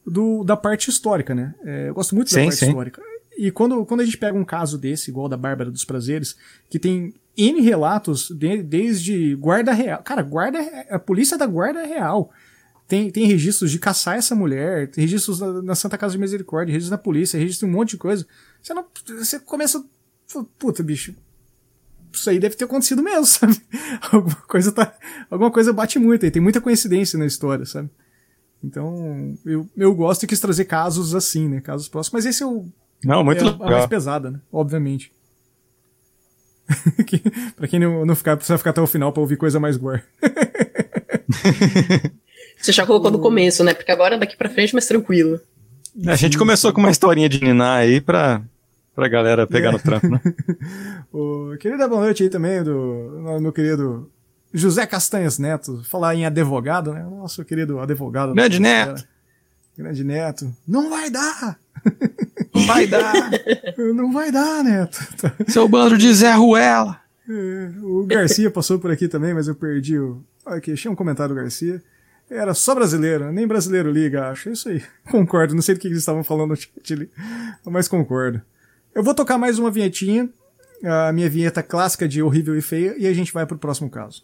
do, da parte histórica, né? É, eu gosto muito da Sim, parte sim. histórica. E quando, quando a gente pega um caso desse, igual da Bárbara dos Prazeres, que tem N relatos de- desde guarda real. Cara, guarda, a polícia da guarda real. Tem, tem registros de caçar essa mulher, tem registros na, na Santa Casa de Misericórdia, registros na polícia, registros de um monte de coisa. Você não. Você começa. Puta, bicho. Isso aí deve ter acontecido mesmo, sabe? Alguma coisa tá. Alguma coisa bate muito aí. Tem muita coincidência na história, sabe? Então, eu, eu gosto e quis trazer casos assim, né? Casos próximos. Mas esse é o, Não, muito é a- a mais legal. pesada, né? Obviamente. Que- pra quem não, não ficar, precisa ficar até o final pra ouvir coisa mais gore. Você já colocou no começo, né? Porque agora daqui pra frente é mais tranquilo. A gente começou com uma historinha de Niná aí pra, pra galera pegar É. no trampo, né? O, queria dar boa noite aí também do meu querido José Castanhas Neto. Falar em advogado, né? Nosso querido advogado. Grande Neto. Grande Neto. Não vai dar! Vai dar! Não vai dar, Neto. Seu bando de Zé Ruela! É, O Garcia passou por aqui também, mas eu perdi o. Olha aqui, achei um comentário do Garcia. Era só brasileiro, nem brasileiro liga, acho. Isso aí. Concordo, não sei do que eles estavam falando no chat ali, mas concordo. Eu vou tocar mais uma vinhetinha, a minha vinheta clássica de horrível e feia, e a gente vai pro próximo caso.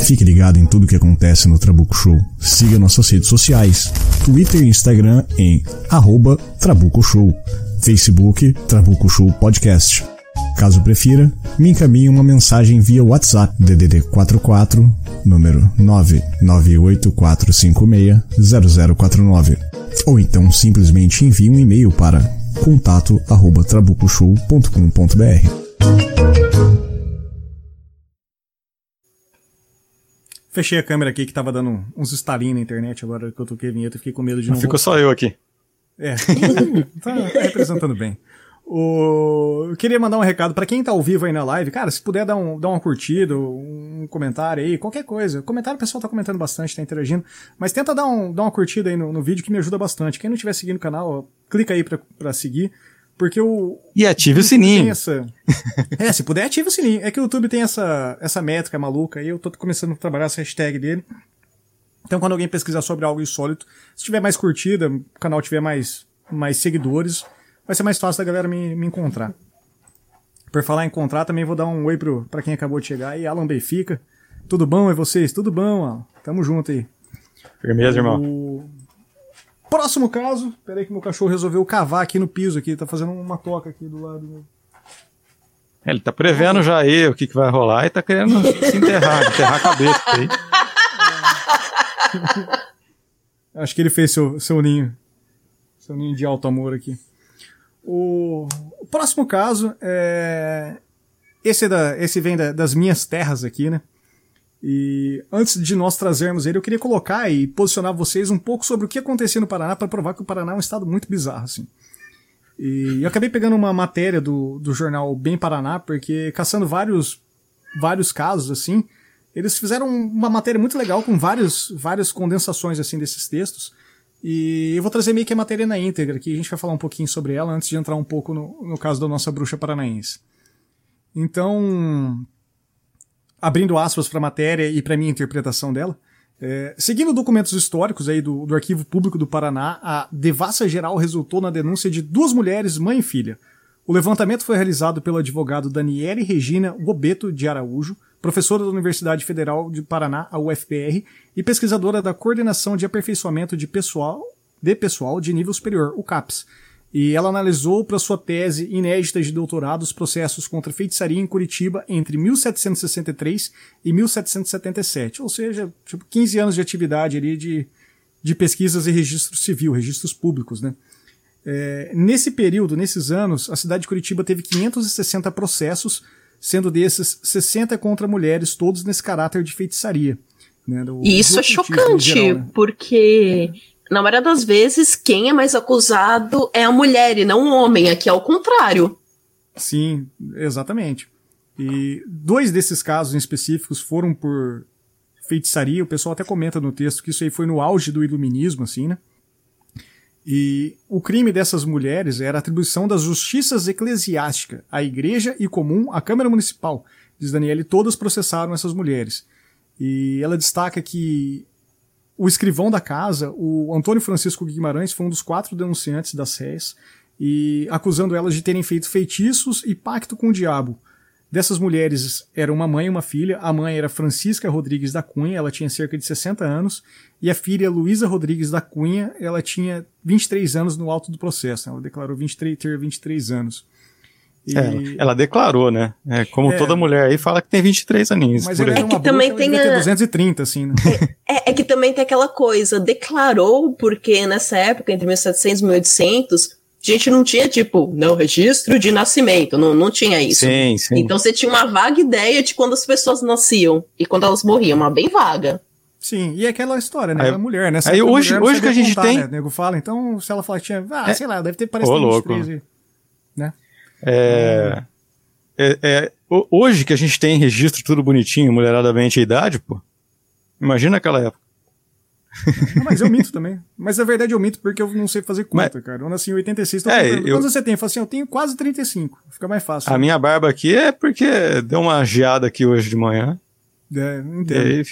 Fique ligado em tudo o que acontece no Trabuco Show. Siga nossas redes sociais: Twitter e Instagram em arroba Trabuco Show, Facebook Trabuco Show Podcast. Caso prefira, me encaminhe uma mensagem via WhatsApp DDD 44 número 99845600049 ou então simplesmente envie um e-mail para contato@trabucoshow.com.br. Fechei a câmera aqui que tava dando uns estalinhos na internet agora que eu toquei a vinheta e fiquei com medo de não Ficou só eu aqui. É. tá, tá representando bem. O... Eu queria mandar um recado pra quem tá ao vivo aí na live. Cara, se puder dar, um, dar uma curtida, um comentário aí, qualquer coisa. Comentário o pessoal tá comentando bastante, tá interagindo. Mas tenta dar, um, dar uma curtida aí no, no vídeo que me ajuda bastante. Quem não estiver seguindo o canal, ó, clica aí pra, pra seguir. Porque o. E ative o tem sininho. Essa... é, se puder, ative o sininho. É que o YouTube tem essa, essa métrica maluca aí. Eu tô começando a trabalhar essa hashtag dele. Então, quando alguém pesquisar sobre algo insólito, se tiver mais curtida, o canal tiver mais, mais seguidores, vai ser mais fácil da galera me, me encontrar. Por falar em encontrar, também vou dar um oi pro, pra quem acabou de chegar aí, Alan Benfica. Tudo bom, é vocês? Tudo bom, Alan? Tamo junto aí. Firmeza, irmão. O próximo caso, peraí que meu cachorro resolveu cavar aqui no piso aqui, tá fazendo uma toca aqui do lado. Ele tá prevendo já aí o que, que vai rolar e tá querendo se enterrar, enterrar a cabeça aí. Acho que ele fez seu, seu ninho. Seu ninho de alto amor aqui. O, o próximo caso é. Esse, é da, esse vem da- das minhas terras aqui, né? E antes de nós trazermos ele, eu queria colocar e posicionar vocês um pouco sobre o que acontecia no Paraná para provar que o Paraná é um estado muito bizarro, assim. E eu acabei pegando uma matéria do, do jornal Bem Paraná, porque caçando vários, vários casos, assim, eles fizeram uma matéria muito legal com vários, várias condensações, assim, desses textos. E eu vou trazer meio que a matéria na íntegra aqui, a gente vai falar um pouquinho sobre ela antes de entrar um pouco no, no caso da nossa bruxa paranaense. Então, abrindo aspas para a matéria e para minha interpretação dela, é, seguindo documentos históricos aí do, do Arquivo Público do Paraná, a devassa geral resultou na denúncia de duas mulheres, mãe e filha. O levantamento foi realizado pelo advogado Daniele Regina Gobeto de Araújo, professora da Universidade Federal de Paraná, a UFPR, e pesquisadora da Coordenação de Aperfeiçoamento de Pessoal de Pessoal de Nível Superior, o CAPS. E ela analisou para sua tese inédita de doutorado os processos contra feitiçaria em Curitiba entre 1763 e 1777, ou seja, tipo 15 anos de atividade ali de, de pesquisas e registro civil, registros públicos, né? É, nesse período, nesses anos, a cidade de Curitiba teve 560 processos, sendo desses 60 contra mulheres, todos nesse caráter de feitiçaria. Né, do- E isso do é chocante, geral, né? porque na maioria das vezes quem é mais acusado é a mulher e não o homem. Aqui é o contrário. Sim, exatamente. E dois desses casos em específicos foram por feitiçaria. O pessoal até comenta no texto que isso aí foi no auge do iluminismo, assim, né? E o crime dessas mulheres era atribuição das justiças eclesiásticas à igreja e comum à Câmara Municipal. Diz Daniele, todas processaram essas mulheres. E ela destaca que o escrivão da casa, o Antônio Francisco Guimarães, foi um dos quatro denunciantes das réis, e acusando elas de terem feito feitiços e pacto com o diabo. Dessas mulheres era uma mãe e uma filha. A mãe era Francisca Rodrigues da Cunha, ela tinha cerca de 60 anos, e a filha Luísa Rodrigues da Cunha, ela tinha 23 anos no alto do processo. Ela declarou 23, ter 23 anos. E... É, ela declarou, né? É, como é, toda mulher aí fala que tem 23 aninhos. Mas ela é que também bruxa, tem a... 230, assim, né? É, é, que também tem aquela coisa, declarou porque nessa época, entre 1700 e 1800, a gente não tinha, tipo, não, registro de nascimento, não, não tinha isso. Sim, sim. Então você tinha uma vaga ideia de quando as pessoas nasciam e quando elas morriam, uma bem vaga. Sim, e aquela história, né? Aí, a mulher, né? Aí hoje, hoje que a gente contar, tem. Né? O nego fala, então, se ela falar que tinha. Ah, é. sei lá, deve ter parecido Ô, 23, né? É, é, é, hoje que a gente tem registro tudo bonitinho, mulheradamente a idade, pô. Imagina aquela época. Não, mas eu minto também. Mas na verdade eu minto porque eu não sei fazer conta, mas, cara. Eu nasci em 86, tô é, eu... Quantos você tem? Eu falo assim, eu tenho quase 35. Fica mais fácil. A né? minha barba aqui é porque deu uma geada aqui hoje de manhã. É, não entendo. E aí,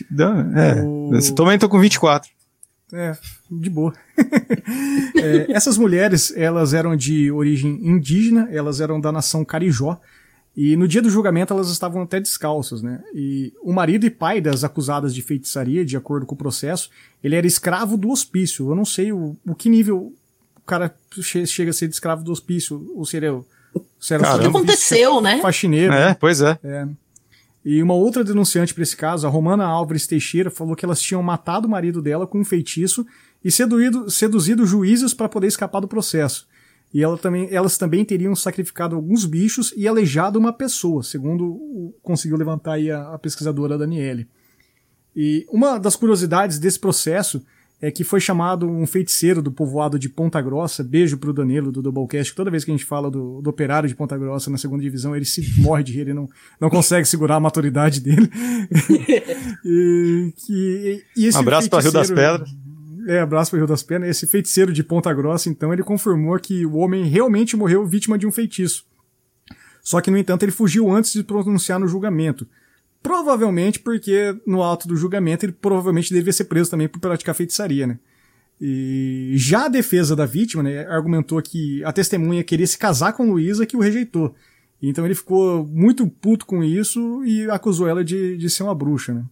é, o... também tô com 24. É, de boa. é, essas mulheres, elas eram de origem indígena, elas eram da nação Carijó, e no dia do julgamento elas estavam até descalças, né? E o marido e pai das acusadas de feitiçaria, de acordo com o processo, ele era escravo do hospício. Eu não sei o, o que nível o cara chega a ser de escravo do hospício, ou seria, seria o que aconteceu, né? Faxineiro. É, né? pois é. é. E uma outra denunciante para esse caso, a Romana Álvares Teixeira, falou que elas tinham matado o marido dela com um feitiço e seduído, seduzido juízes para poder escapar do processo. E ela também, elas também teriam sacrificado alguns bichos e aleijado uma pessoa, segundo conseguiu levantar aí a, a pesquisadora Daniele. E uma das curiosidades desse processo é que foi chamado um feiticeiro do povoado de Ponta Grossa, beijo pro Danilo do Doublecast, que toda vez que a gente fala do, do operário de Ponta Grossa na segunda divisão, ele se morre de rir, ele não, não consegue segurar a maturidade dele. e, que, e um abraço para Rio das Pedras. É, abraço para Rio das Pedras. Esse feiticeiro de Ponta Grossa, então, ele confirmou que o homem realmente morreu vítima de um feitiço. Só que, no entanto, ele fugiu antes de pronunciar no julgamento. Provavelmente porque no alto do julgamento ele provavelmente deveria ser preso também por praticar feitiçaria, né? E já a defesa da vítima, né, argumentou que a testemunha queria se casar com Luísa que o rejeitou. Então ele ficou muito puto com isso e acusou ela de, de ser uma bruxa, né?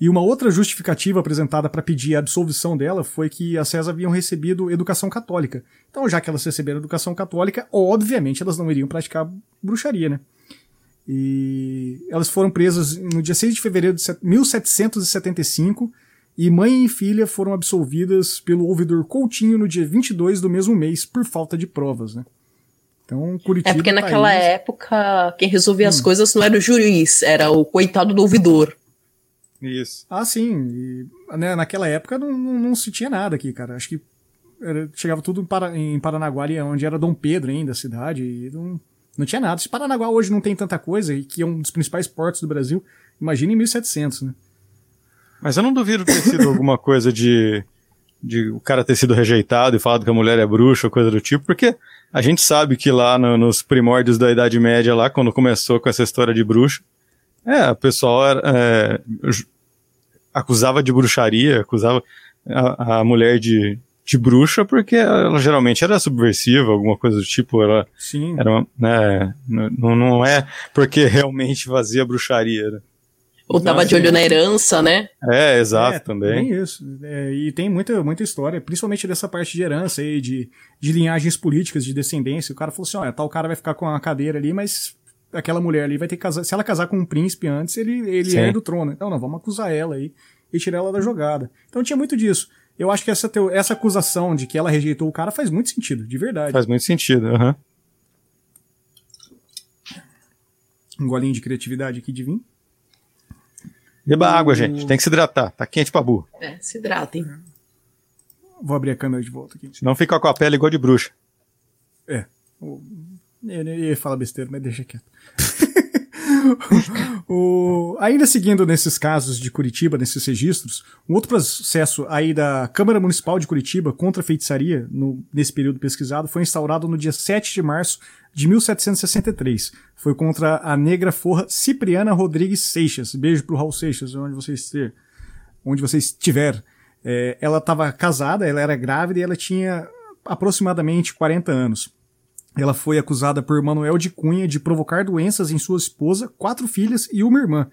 E uma outra justificativa apresentada para pedir a absolvição dela foi que as César haviam recebido educação católica. Então, já que elas receberam educação católica, obviamente elas não iriam praticar bruxaria, né? E elas foram presas no dia 6 de fevereiro de 1775 e mãe e filha foram absolvidas pelo ouvidor Coutinho no dia 22 do mesmo mês por falta de provas, né? Então, Curitiba. É porque tá naquela país... época quem resolvia hum. as coisas não era o juiz, era o coitado do ouvidor. Isso. Ah, sim. E, né, naquela época não, não, não, se tinha nada aqui, cara. Acho que era, chegava tudo em, Para, em Paranaguá, onde era Dom Pedro ainda, a cidade, e não, não tinha nada. Se Paranaguá hoje não tem tanta coisa, e que é um dos principais portos do Brasil, imagina em 1700, né? Mas eu não duvido ter sido alguma coisa de, de o cara ter sido rejeitado e falado que a mulher é bruxa ou coisa do tipo, porque a gente sabe que lá no, nos primórdios da Idade Média, lá quando começou com essa história de bruxa, é, o pessoal era, é, acusava de bruxaria, acusava a, a mulher de, de bruxa porque ela geralmente era subversiva, alguma coisa do tipo, ela Sim. era uma, né, não, não é porque realmente fazia bruxaria. Né? Ou tava de olho na herança, né? É, exato, é, também. Tem isso. É, e tem muita, muita história, principalmente dessa parte de herança aí, de, de linhagens políticas, de descendência. O cara falou assim, olha, tal cara vai ficar com a cadeira ali, mas aquela mulher ali vai ter que casar. Se ela casar com um príncipe antes, ele, ele é do trono. Então, não, vamos acusar ela aí e tirar ela da jogada. Então tinha muito disso. Eu acho que essa, teo, essa acusação de que ela rejeitou o cara faz muito sentido, de verdade. Faz muito sentido, aham. Uhum. Um golinho de criatividade aqui de vinho. Beba água, gente. Tem que se hidratar. Tá quente pra burro. É, se hidratem. Vou abrir a câmera de volta aqui. Senão fica com a pele igual de bruxa. É. Eu ia falar besteira, mas deixa quieto. o, ainda seguindo nesses casos de Curitiba, nesses registros, um outro processo aí da Câmara Municipal de Curitiba contra a feitiçaria, no, nesse período pesquisado, foi instaurado no dia 7 de março de 1763. Foi contra a negra forra Cipriana Rodrigues Seixas. Beijo pro Raul Seixas, onde você estiver. Onde você estiver. É, ela estava casada, ela era grávida e ela tinha aproximadamente 40 anos. Ela foi acusada por Manuel de Cunha de provocar doenças em sua esposa, quatro filhas e uma irmã.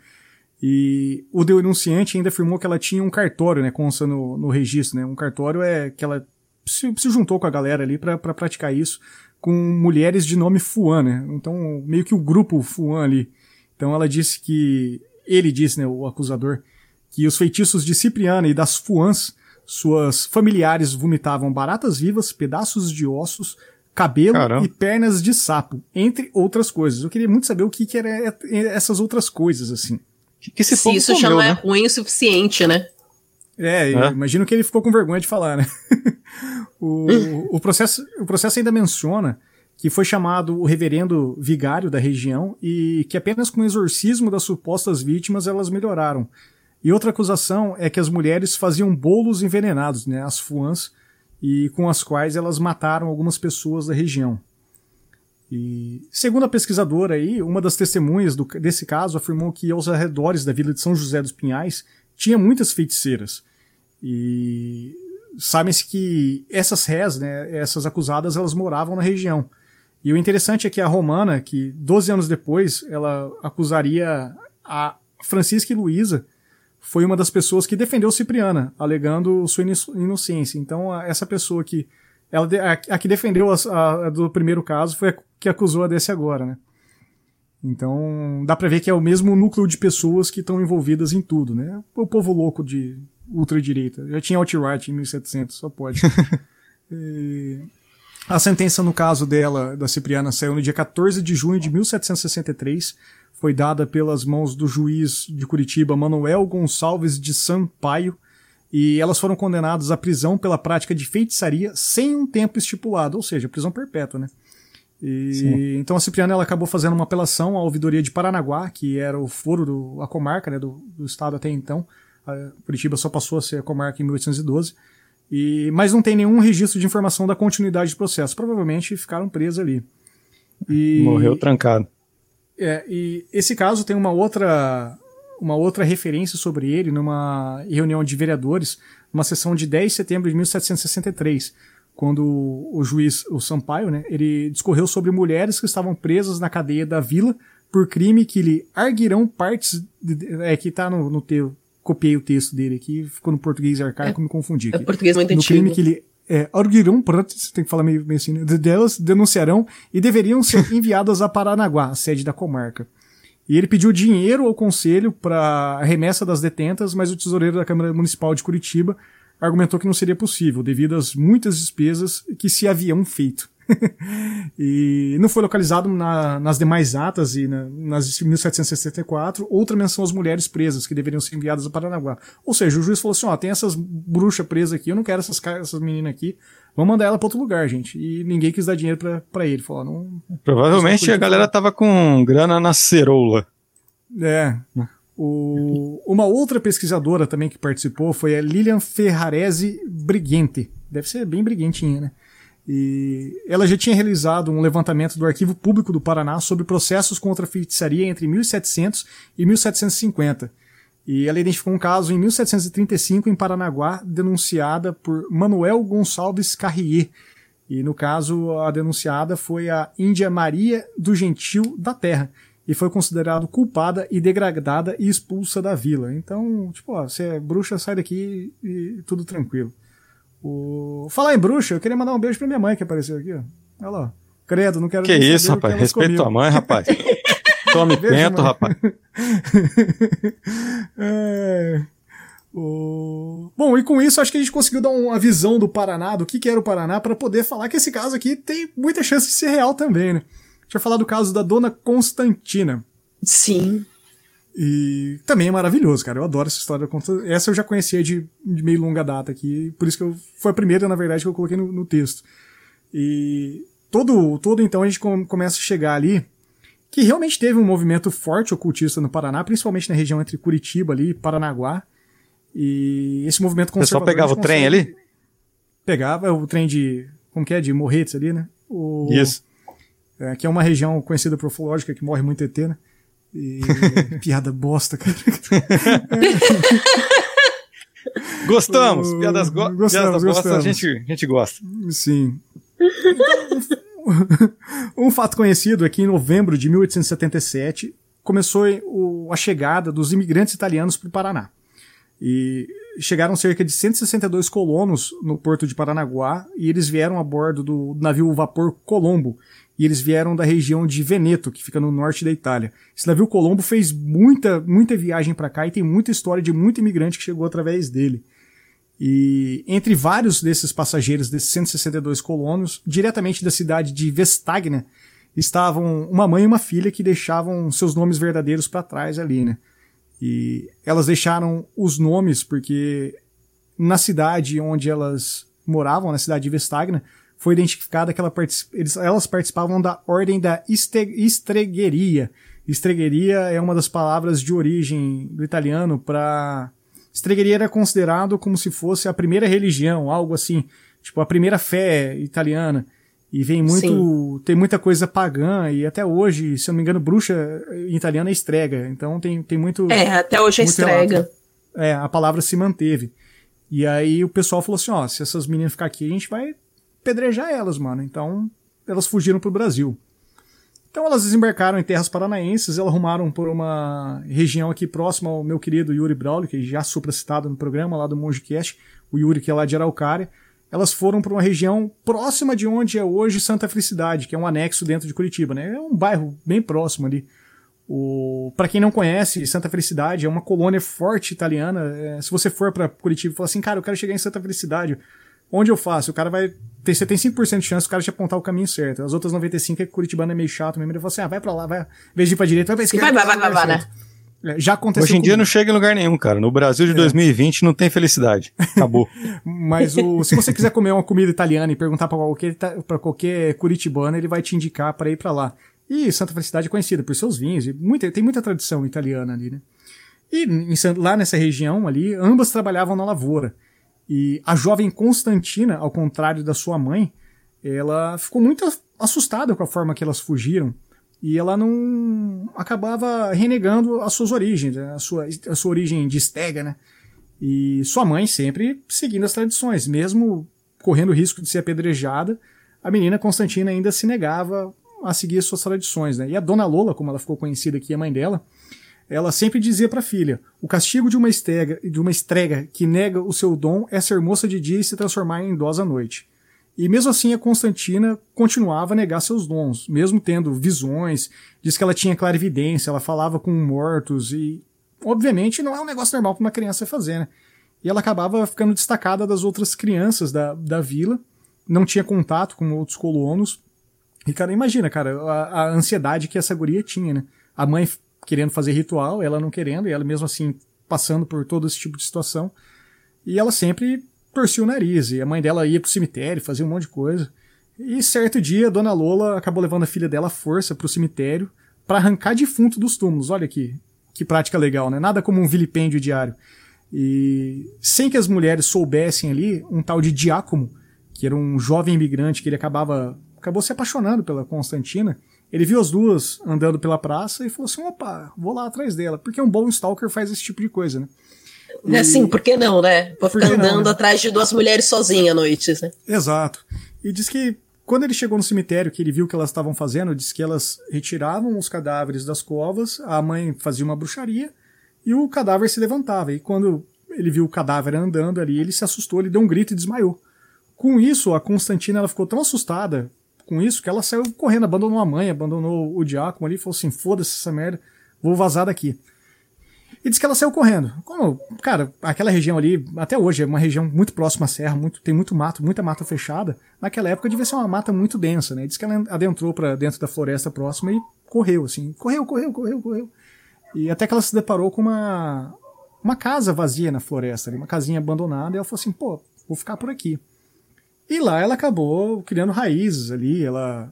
E o denunciante ainda afirmou que ela tinha um cartório, né, consta no, no registro, né? Um cartório é que ela se, se juntou com a galera ali para praticar isso com mulheres de nome Fuan, né? Então, meio que o grupo Fuan ali. Então ela disse que ele disse, né, o acusador, que os feitiços de Cipriana e das Fuans, suas familiares vomitavam baratas vivas, pedaços de ossos, cabelo Caramba. e pernas de sapo, entre outras coisas. Eu queria muito saber o que, que eram essas outras coisas, assim. Que Se isso comeu, já não é né? ruim o suficiente, né? É, é, imagino que ele ficou com vergonha de falar, né? o, o, processo, o processo ainda menciona que foi chamado o reverendo vigário da região e que apenas com o exorcismo das supostas vítimas elas melhoraram. E outra acusação é que as mulheres faziam bolos envenenados, né, as fuãs, e com as quais elas mataram algumas pessoas da região. E, segundo a pesquisadora aí, uma das testemunhas do, desse caso afirmou que aos arredores da vila de São José dos Pinhais tinha muitas feiticeiras. E sabem-se que essas rés, né, essas acusadas, elas moravam na região. E o interessante é que a Romana, que 12 anos depois, ela acusaria a Francisca e Luísa foi uma das pessoas que defendeu Cipriana, alegando sua inocência. Então, essa pessoa que. Ela, a, a que defendeu a, a, do primeiro caso foi a que acusou a desse agora, né? Então, dá pra ver que é o mesmo núcleo de pessoas que estão envolvidas em tudo, né? O povo louco de ultradireita. Já tinha alt-right em 1700, só pode. e... A sentença no caso dela, da Cipriana, saiu no dia 14 de junho de 1763 foi dada pelas mãos do juiz de Curitiba, Manuel Gonçalves de Sampaio, e elas foram condenadas à prisão pela prática de feitiçaria sem um tempo estipulado, ou seja, prisão perpétua, né? E, então a Cipriana ela acabou fazendo uma apelação à ouvidoria de Paranaguá, que era o foro do a comarca né, do, do estado até então. A Curitiba só passou a ser a comarca em 1812. E, mas não tem nenhum registro de informação da continuidade do processo. Provavelmente ficaram presos ali. E, Morreu trancado. É, e esse caso tem uma outra, uma outra referência sobre ele numa reunião de vereadores, numa sessão de 10 de setembro de 1763, quando o juiz, o Sampaio, né, ele discorreu sobre mulheres que estavam presas na cadeia da vila por crime que lhe arguirão partes, de, é que tá no, no teu, copiei o texto dele aqui, ficou no português arcaico, é, me confundi. É português muito no antigo. crime que lhe é, arguirão, tem que falar meio, meio assim, né? delas denunciarão e deveriam ser enviadas a Paranaguá, a sede da comarca. E ele pediu dinheiro ao conselho para a remessa das detentas, mas o tesoureiro da Câmara Municipal de Curitiba argumentou que não seria possível, devido às muitas despesas que se haviam feito. e não foi localizado na, nas demais atas e na, nas de 1764 outra menção às mulheres presas que deveriam ser enviadas a Paranaguá. Ou seja, o juiz falou assim: ó, tem essas bruxas presas aqui, eu não quero essas, essas meninas aqui, vamos mandar ela para outro lugar, gente. E ninguém quis dar dinheiro para ele. Falou, não, Provavelmente a galera tava com grana na ceroula. É. O, uma outra pesquisadora também que participou foi a Lilian Ferrarese Briguente. Deve ser bem briguentinha, né? E ela já tinha realizado um levantamento do Arquivo Público do Paraná sobre processos contra a feitiçaria entre 1700 e 1750. E ela identificou um caso em 1735 em Paranaguá, denunciada por Manuel Gonçalves Carrier. E no caso, a denunciada foi a Índia Maria do Gentil da Terra. E foi considerado culpada e degradada e expulsa da vila. Então, tipo, ó, você é bruxa, sai daqui e tudo tranquilo. O... Falar em bruxa, eu queria mandar um beijo pra minha mãe que apareceu aqui. Olha lá. Credo, não quero Que isso, rapaz? Respeita tua mãe, rapaz. Tome vento, rapaz. é... O... Bom, e com isso acho que a gente conseguiu dar uma visão do Paraná, do que, que era o Paraná, para poder falar que esse caso aqui tem muita chance de ser real também, né? Deixa eu falar do caso da dona Constantina. Sim. E também é maravilhoso, cara. Eu adoro essa história. Essa eu já conhecia de, de meio longa data aqui, por isso que eu, foi a primeira, na verdade, que eu coloquei no, no texto. E todo, todo então a gente começa a chegar ali que realmente teve um movimento forte ocultista no Paraná, principalmente na região entre Curitiba ali e Paranaguá. E esse movimento O pessoal conservador... pegava o trem ali? Pegava o trem de... Como que é? De Morretes ali, né? O, Isso. é, que é uma região conhecida por ufológica que morre muito ET, né? E piada bosta, cara. Gostamos. Uh, Piadas, go gostamos, piadas gostas, a gostamos. gente, a gente gosta. Sim. um fato conhecido é que em novembro de 1877 começou o- a chegada dos imigrantes italianos para o Paraná. E chegaram cerca de 162 colonos no porto de Paranaguá e eles vieram a bordo do navio vapor Colombo. E eles vieram da região de Veneto, que fica no norte da Itália. Esse navio Colombo fez muita, muita viagem para cá e tem muita história de muito imigrante que chegou através dele. E entre vários desses passageiros, desses 162 colonos, diretamente da cidade de Vestagna, estavam uma mãe e uma filha que deixavam seus nomes verdadeiros para trás ali, né? E elas deixaram os nomes porque na cidade onde elas moravam, na cidade de Vestagna, foi identificada que ela partic- eles- elas participavam da ordem da este- estregueria. Estregueria é uma das palavras de origem do italiano para Estregueria era considerado como se fosse a primeira religião, algo assim, tipo a primeira fé italiana. E vem muito, tem muita coisa pagã e até hoje, se eu não me engano, bruxa em italiano é estrega. Então tem, tem muito É, até hoje é estrega. relato. É, a palavra se manteve. E aí o pessoal falou assim, ó, se essas meninas ficar aqui, a gente vai pedrejar elas, mano. Então, elas fugiram pro Brasil. Então elas desembarcaram em terras paranaenses, elas arrumaram por uma região aqui próxima ao meu querido Yuri Braulio, que já supra citado no programa lá do Mongecast, o Yuri que é lá de Araucária. Elas foram para uma região próxima de onde é hoje Santa Felicidade, que é um anexo dentro de Curitiba, né? É um bairro bem próximo ali. O... Para quem não conhece, Santa Felicidade é uma colônia forte italiana. É, se você for para Curitiba e falar assim, cara, eu quero chegar em Santa Felicidade, onde eu faço? O cara vai. Tem, você tem 5% de chance do cara te apontar o caminho certo. As outras 95% é que Curitibano é meio chato mesmo. Ele fala assim, ah, vai pra lá, vai. Em vez de ir pra direita, vai pra esquerda. Vai, vai, vai vai, vai, certo. É, Já aconteceu Hoje em dia não chega em lugar nenhum, cara. No Brasil de 2020 não tem felicidade. Acabou. Mas o, se você quiser comer uma comida italiana e perguntar pra qualquer, para qualquer curitibano, ele vai te indicar para ir pra lá. E Santa Felicidade é conhecida por seus vinhos, e muita, tem muita tradição italiana ali, né? E em lá nessa região ali, ambas trabalhavam na lavoura. E a jovem Constantina, ao contrário da sua mãe, ela ficou muito assustada com a forma que elas fugiram. E ela não acabava renegando as suas origens, né? a sua, a sua origem de estega, né? E sua mãe sempre seguindo as tradições, mesmo correndo o risco de ser apedrejada, a menina Constantina ainda se negava a seguir as suas tradições, né? E a dona Lola, como ela ficou conhecida aqui, a mãe dela, ela sempre dizia para a filha: o castigo de uma estrega, de uma estrega que nega o seu dom é ser moça de dia e se transformar em idosa à noite. E mesmo assim a Constantina continuava a negar seus dons, mesmo tendo visões, diz que ela tinha clarividência, ela falava com mortos e obviamente não é um negócio normal para uma criança fazer, né? E ela acabava ficando destacada das outras crianças da, da vila, não tinha contato com outros colonos. E, cara, imagina, cara, a, a ansiedade que essa guria tinha, né? A mãe querendo fazer ritual, ela não querendo, e ela mesmo assim passando por todo esse tipo de situação. E ela sempre torcia o nariz, e a mãe dela ia pro cemitério, fazia um monte de coisa. E certo dia, a dona Lola acabou levando a filha dela à força pro cemitério para arrancar defunto dos túmulos. Olha aqui, que prática legal, né? Nada como um vilipêndio diário. E sem que as mulheres soubessem ali, um tal de Diácomo, que era um jovem imigrante que ele acabava acabou se apaixonando pela Constantina. Ele viu as duas andando pela praça e falou assim: opa, vou lá atrás dela, porque um bom stalker faz esse tipo de coisa, né? É Assim, por que não, né? Vou ficar que não, andando né? atrás de duas mulheres sozinha à noite, né? Exato. E diz que quando ele chegou no cemitério, que ele viu o que elas estavam fazendo, diz que elas retiravam os cadáveres das covas, a mãe fazia uma bruxaria e o cadáver se levantava. E quando ele viu o cadáver andando ali, ele se assustou, ele deu um grito e desmaiou. Com isso, a Constantina ela ficou tão assustada com isso que ela saiu correndo, abandonou a mãe, abandonou o diácono ali, falou assim: foda-se essa merda, vou vazar daqui. E diz que ela saiu correndo. Como, cara, aquela região ali, até hoje, é uma região muito próxima à serra, muito, tem muito mato, muita mata fechada. Naquela época devia ser uma mata muito densa, né? Diz que ela adentrou para dentro da floresta próxima e correu, assim. Correu, correu, correu, correu. E até que ela se deparou com uma, uma casa vazia na floresta, ali, uma casinha abandonada, e ela falou assim, pô, vou ficar por aqui. E lá ela acabou criando raízes ali, ela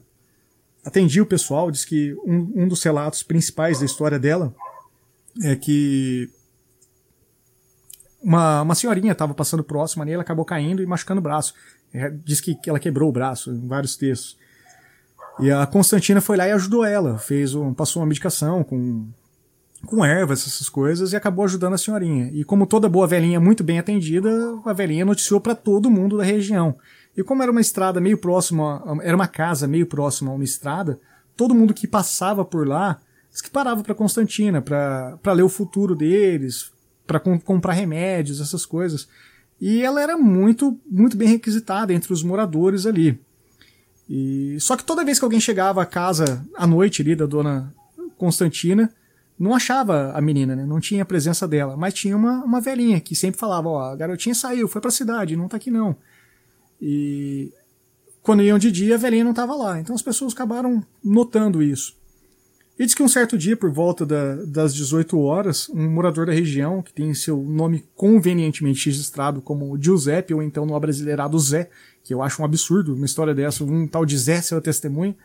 atendi o pessoal, disse que um, um dos relatos principais da história dela é que uma, uma senhorinha estava passando próximo ali, ela acabou caindo e machucando o braço. É, diz que, que ela quebrou o braço em vários textos. E a Constantina foi lá e ajudou ela, fez um, passou uma medicação com, com ervas, essas coisas, e acabou ajudando a senhorinha. E como toda boa velhinha muito bem atendida, a velhinha noticiou para todo mundo da região. E como era uma estrada meio próxima, era uma casa meio próxima a uma estrada, todo mundo que passava por lá que parava para Constantina, para ler o futuro deles, para com, comprar remédios, essas coisas. E ela era muito, muito bem requisitada entre os moradores ali. E só que toda vez que alguém chegava à casa à noite ali da dona Constantina, não achava a menina, né? Não tinha a presença dela, mas tinha uma, uma velhinha que sempre falava, ó, a garotinha saiu, foi para a cidade, não tá aqui não. E quando iam de dia, a velhinha não estava lá. Então as pessoas acabaram notando isso. E diz que um certo dia, por volta da, das 18 horas, um morador da região, que tem seu nome convenientemente registrado como Giuseppe, ou então no brasileirado Zé, que eu acho um absurdo uma história dessa, um tal de Zé ser testemunha,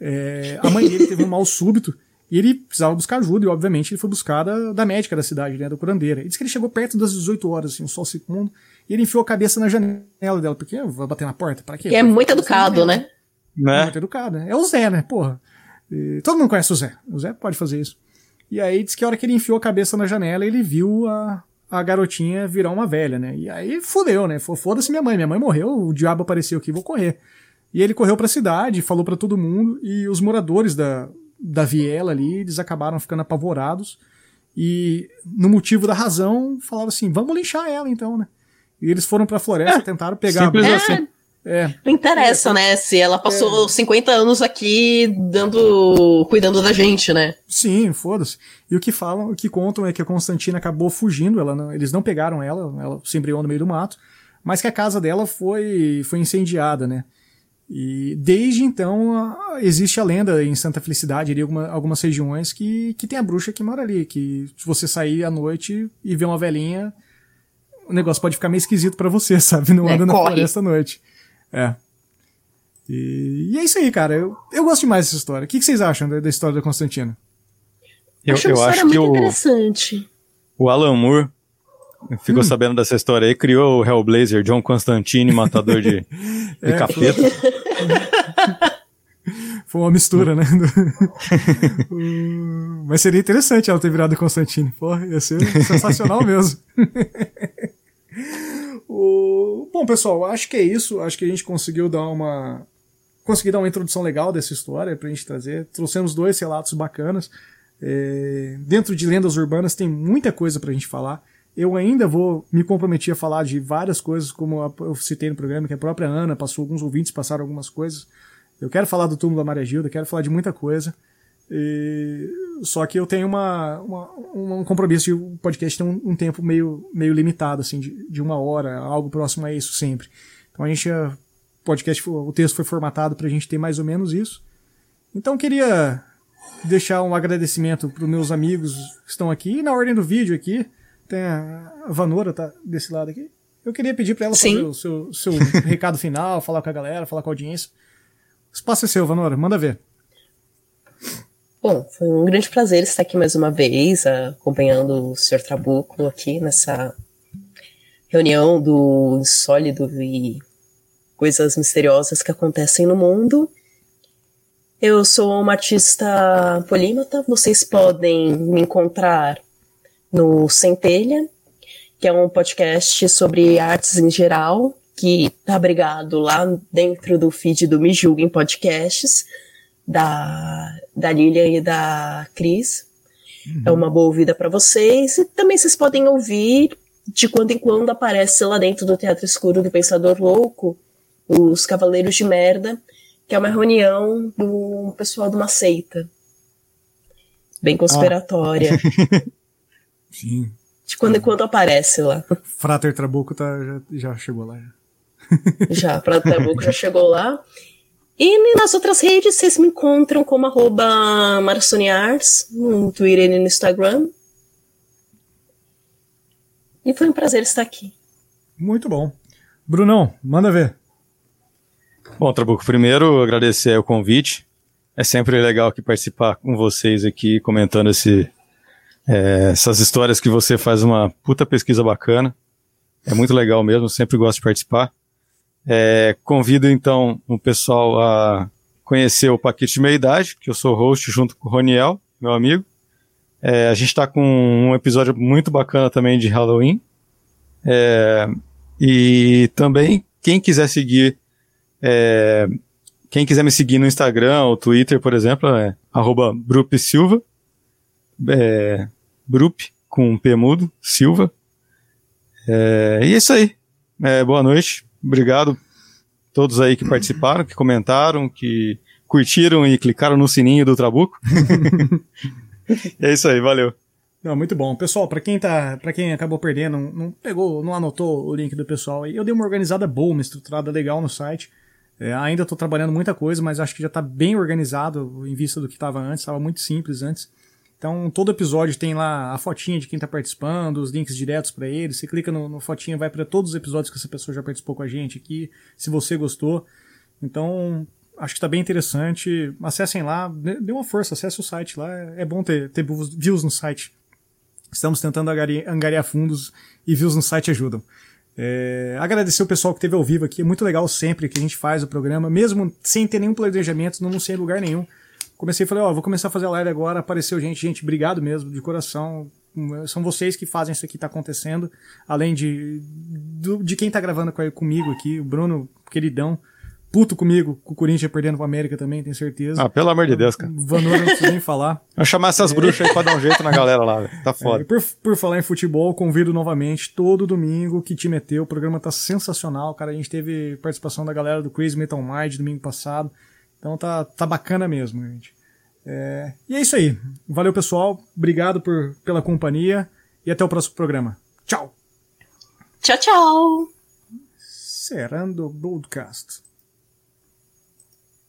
é, a mãe dele teve um mal súbito e ele precisava buscar ajuda, e obviamente ele foi buscar da, da médica da cidade, né, da curandeira. E diz que ele chegou perto das 18 horas, assim, um sol segundo, e ele enfiou a cabeça na janela dela, porque vai bater na porta, para quê? Que é muito educado, né? né? Muito educado, né? É o Zé, né, porra. E todo mundo conhece o Zé. O Zé pode fazer isso. E aí diz que a hora que ele enfiou a cabeça na janela, ele viu a, a garotinha virar uma velha, né? E aí fudeu, né? Foda-se minha mãe. Minha mãe morreu, o diabo apareceu aqui, vou correr. E ele correu pra cidade, falou para todo mundo, e os moradores da, da viela ali, eles acabaram ficando apavorados. E no motivo da razão, falaram assim: vamos linchar ela então, né? E eles foram pra floresta, é, tentaram pegar Simples a... assim. É. Não interessa, é. né? Se ela passou é. 50 anos aqui dando. cuidando da gente, né? Sim, foda-se. E o que falam, o que contam é que a Constantina acabou fugindo, ela não, eles não pegaram ela, ela se embriou no meio do mato, mas que a casa dela foi, foi incendiada, né? E desde então existe a lenda em Santa Felicidade, ali, alguma, algumas regiões, que, que tem a bruxa que mora ali, que se você sair à noite e ver uma velhinha, o negócio pode ficar meio esquisito para você, sabe? Não é, anda na floresta à noite. É. E, e, é isso aí, cara. Eu, eu gosto demais dessa história. O que, que vocês acham da, da história da Constantina? Eu, acho, eu acho que o, interessante. o Alan Moore ficou hum. sabendo dessa história aí, criou o Hellblazer, John Constantine, matador de, de é, capeta. Foi uma mistura, né? Mas seria interessante ela ter virado Constantine. Porra, ia ser sensacional mesmo. O... Bom, pessoal, acho que é isso. Acho que a gente conseguiu dar uma. Consegui dar uma introdução legal dessa história pra gente trazer. Trouxemos dois relatos bacanas. É... Dentro de lendas urbanas tem muita coisa pra gente falar. Eu ainda vou me comprometer a falar de várias coisas, como eu citei no programa, que a própria Ana passou, alguns ouvintes passaram algumas coisas. Eu quero falar do túmulo da Maria Gilda, quero falar de muita coisa. E, só que eu tenho uma, uma, um compromisso de o podcast ter um, um, tempo meio, meio limitado, assim, de, de uma hora, algo próximo a isso sempre. Então a gente, o podcast, o texto foi formatado para a gente ter mais ou menos isso. Então eu queria deixar um agradecimento para os meus amigos que estão aqui. E na ordem do vídeo aqui, tem a Vanora, tá desse lado aqui. Eu queria pedir para ela Sim. fazer o seu, seu recado final, falar com a galera, falar com a audiência. O espaço é seu, Vanora, manda ver. Bom, foi um grande prazer estar aqui mais uma vez, acompanhando o Sr. Trabuco aqui nessa reunião do insólido e coisas misteriosas que acontecem no mundo. Eu sou uma artista polímata, vocês podem me encontrar no Centelha, que é um podcast sobre artes em geral, que está abrigado lá dentro do feed do Me Julguem Podcasts da, da Lilian e da Cris. Uhum. É uma boa ouvida para vocês. E também vocês podem ouvir, de quando em quando aparece lá dentro do Teatro Escuro do Pensador Louco, os Cavaleiros de Merda, que é uma reunião do pessoal de uma seita. Bem conspiratória. Ah. Sim. De quando em quando aparece lá. Frater Trabuco tá, já, já chegou lá. Já, Frater Trabuco já chegou lá. E nas outras redes vocês me encontram como arroba Marasoniars, no Twitter e no Instagram. E foi um prazer estar aqui. Muito bom. Brunão, manda ver. Bom, Trabuco, primeiro agradecer o convite. É sempre legal aqui participar com vocês aqui, comentando esse, é, essas histórias que você faz uma puta pesquisa bacana. É muito legal mesmo, sempre gosto de participar. É, convido então o pessoal a conhecer o Paquete de Meia Idade, que eu sou host junto com o Roniel, meu amigo. É, a gente está com um episódio muito bacana também de Halloween. É, e também, quem quiser seguir, é, quem quiser me seguir no Instagram ou Twitter, por exemplo, é arroba Silva, é, Brup com P mudo, Silva. É, e é isso aí. É, boa noite. Obrigado a todos aí que participaram, que comentaram, que curtiram e clicaram no sininho do Trabuco. é isso aí, valeu. Não, muito bom. Pessoal, para quem tá, para quem acabou perdendo, não pegou, não anotou o link do pessoal aí, eu dei uma organizada boa, uma estruturada legal no site. É, ainda estou trabalhando muita coisa, mas acho que já está bem organizado em vista do que estava antes, estava muito simples antes. Então, todo episódio tem lá a fotinha de quem está participando, os links diretos para ele. Você clica no, no fotinha, vai para todos os episódios que essa pessoa já participou com a gente aqui, se você gostou. Então, acho que está bem interessante. Acessem lá, dê uma força, acesse o site lá. É bom ter, ter views no site. Estamos tentando angariar fundos e views no site ajudam. É, agradecer o pessoal que esteve ao vivo aqui. É muito legal sempre que a gente faz o programa, mesmo sem ter nenhum planejamento, não sei lugar nenhum comecei a falar, ó, vou começar a fazer a live agora, apareceu gente, gente, obrigado mesmo, de coração. São vocês que fazem isso aqui tá acontecendo, além de do, de quem tá gravando comigo aqui, o Bruno, queridão, puto comigo, com o Corinthians perdendo pro América também, tenho certeza. Ah, pelo amor de Deus, cara. Vanor não nem falar. Vamos chamar essas é. bruxas aí pra dar um jeito na galera lá, tá foda. É, por, por falar em futebol, convido novamente todo domingo que te meteu, o programa tá sensacional, cara, a gente teve participação da galera do Crazy Metal Mind domingo passado, então tá, tá bacana mesmo, gente. É, e é isso aí. Valeu, pessoal. Obrigado por, pela companhia e até o próximo programa. Tchau. Tchau, tchau. Serando Broadcast.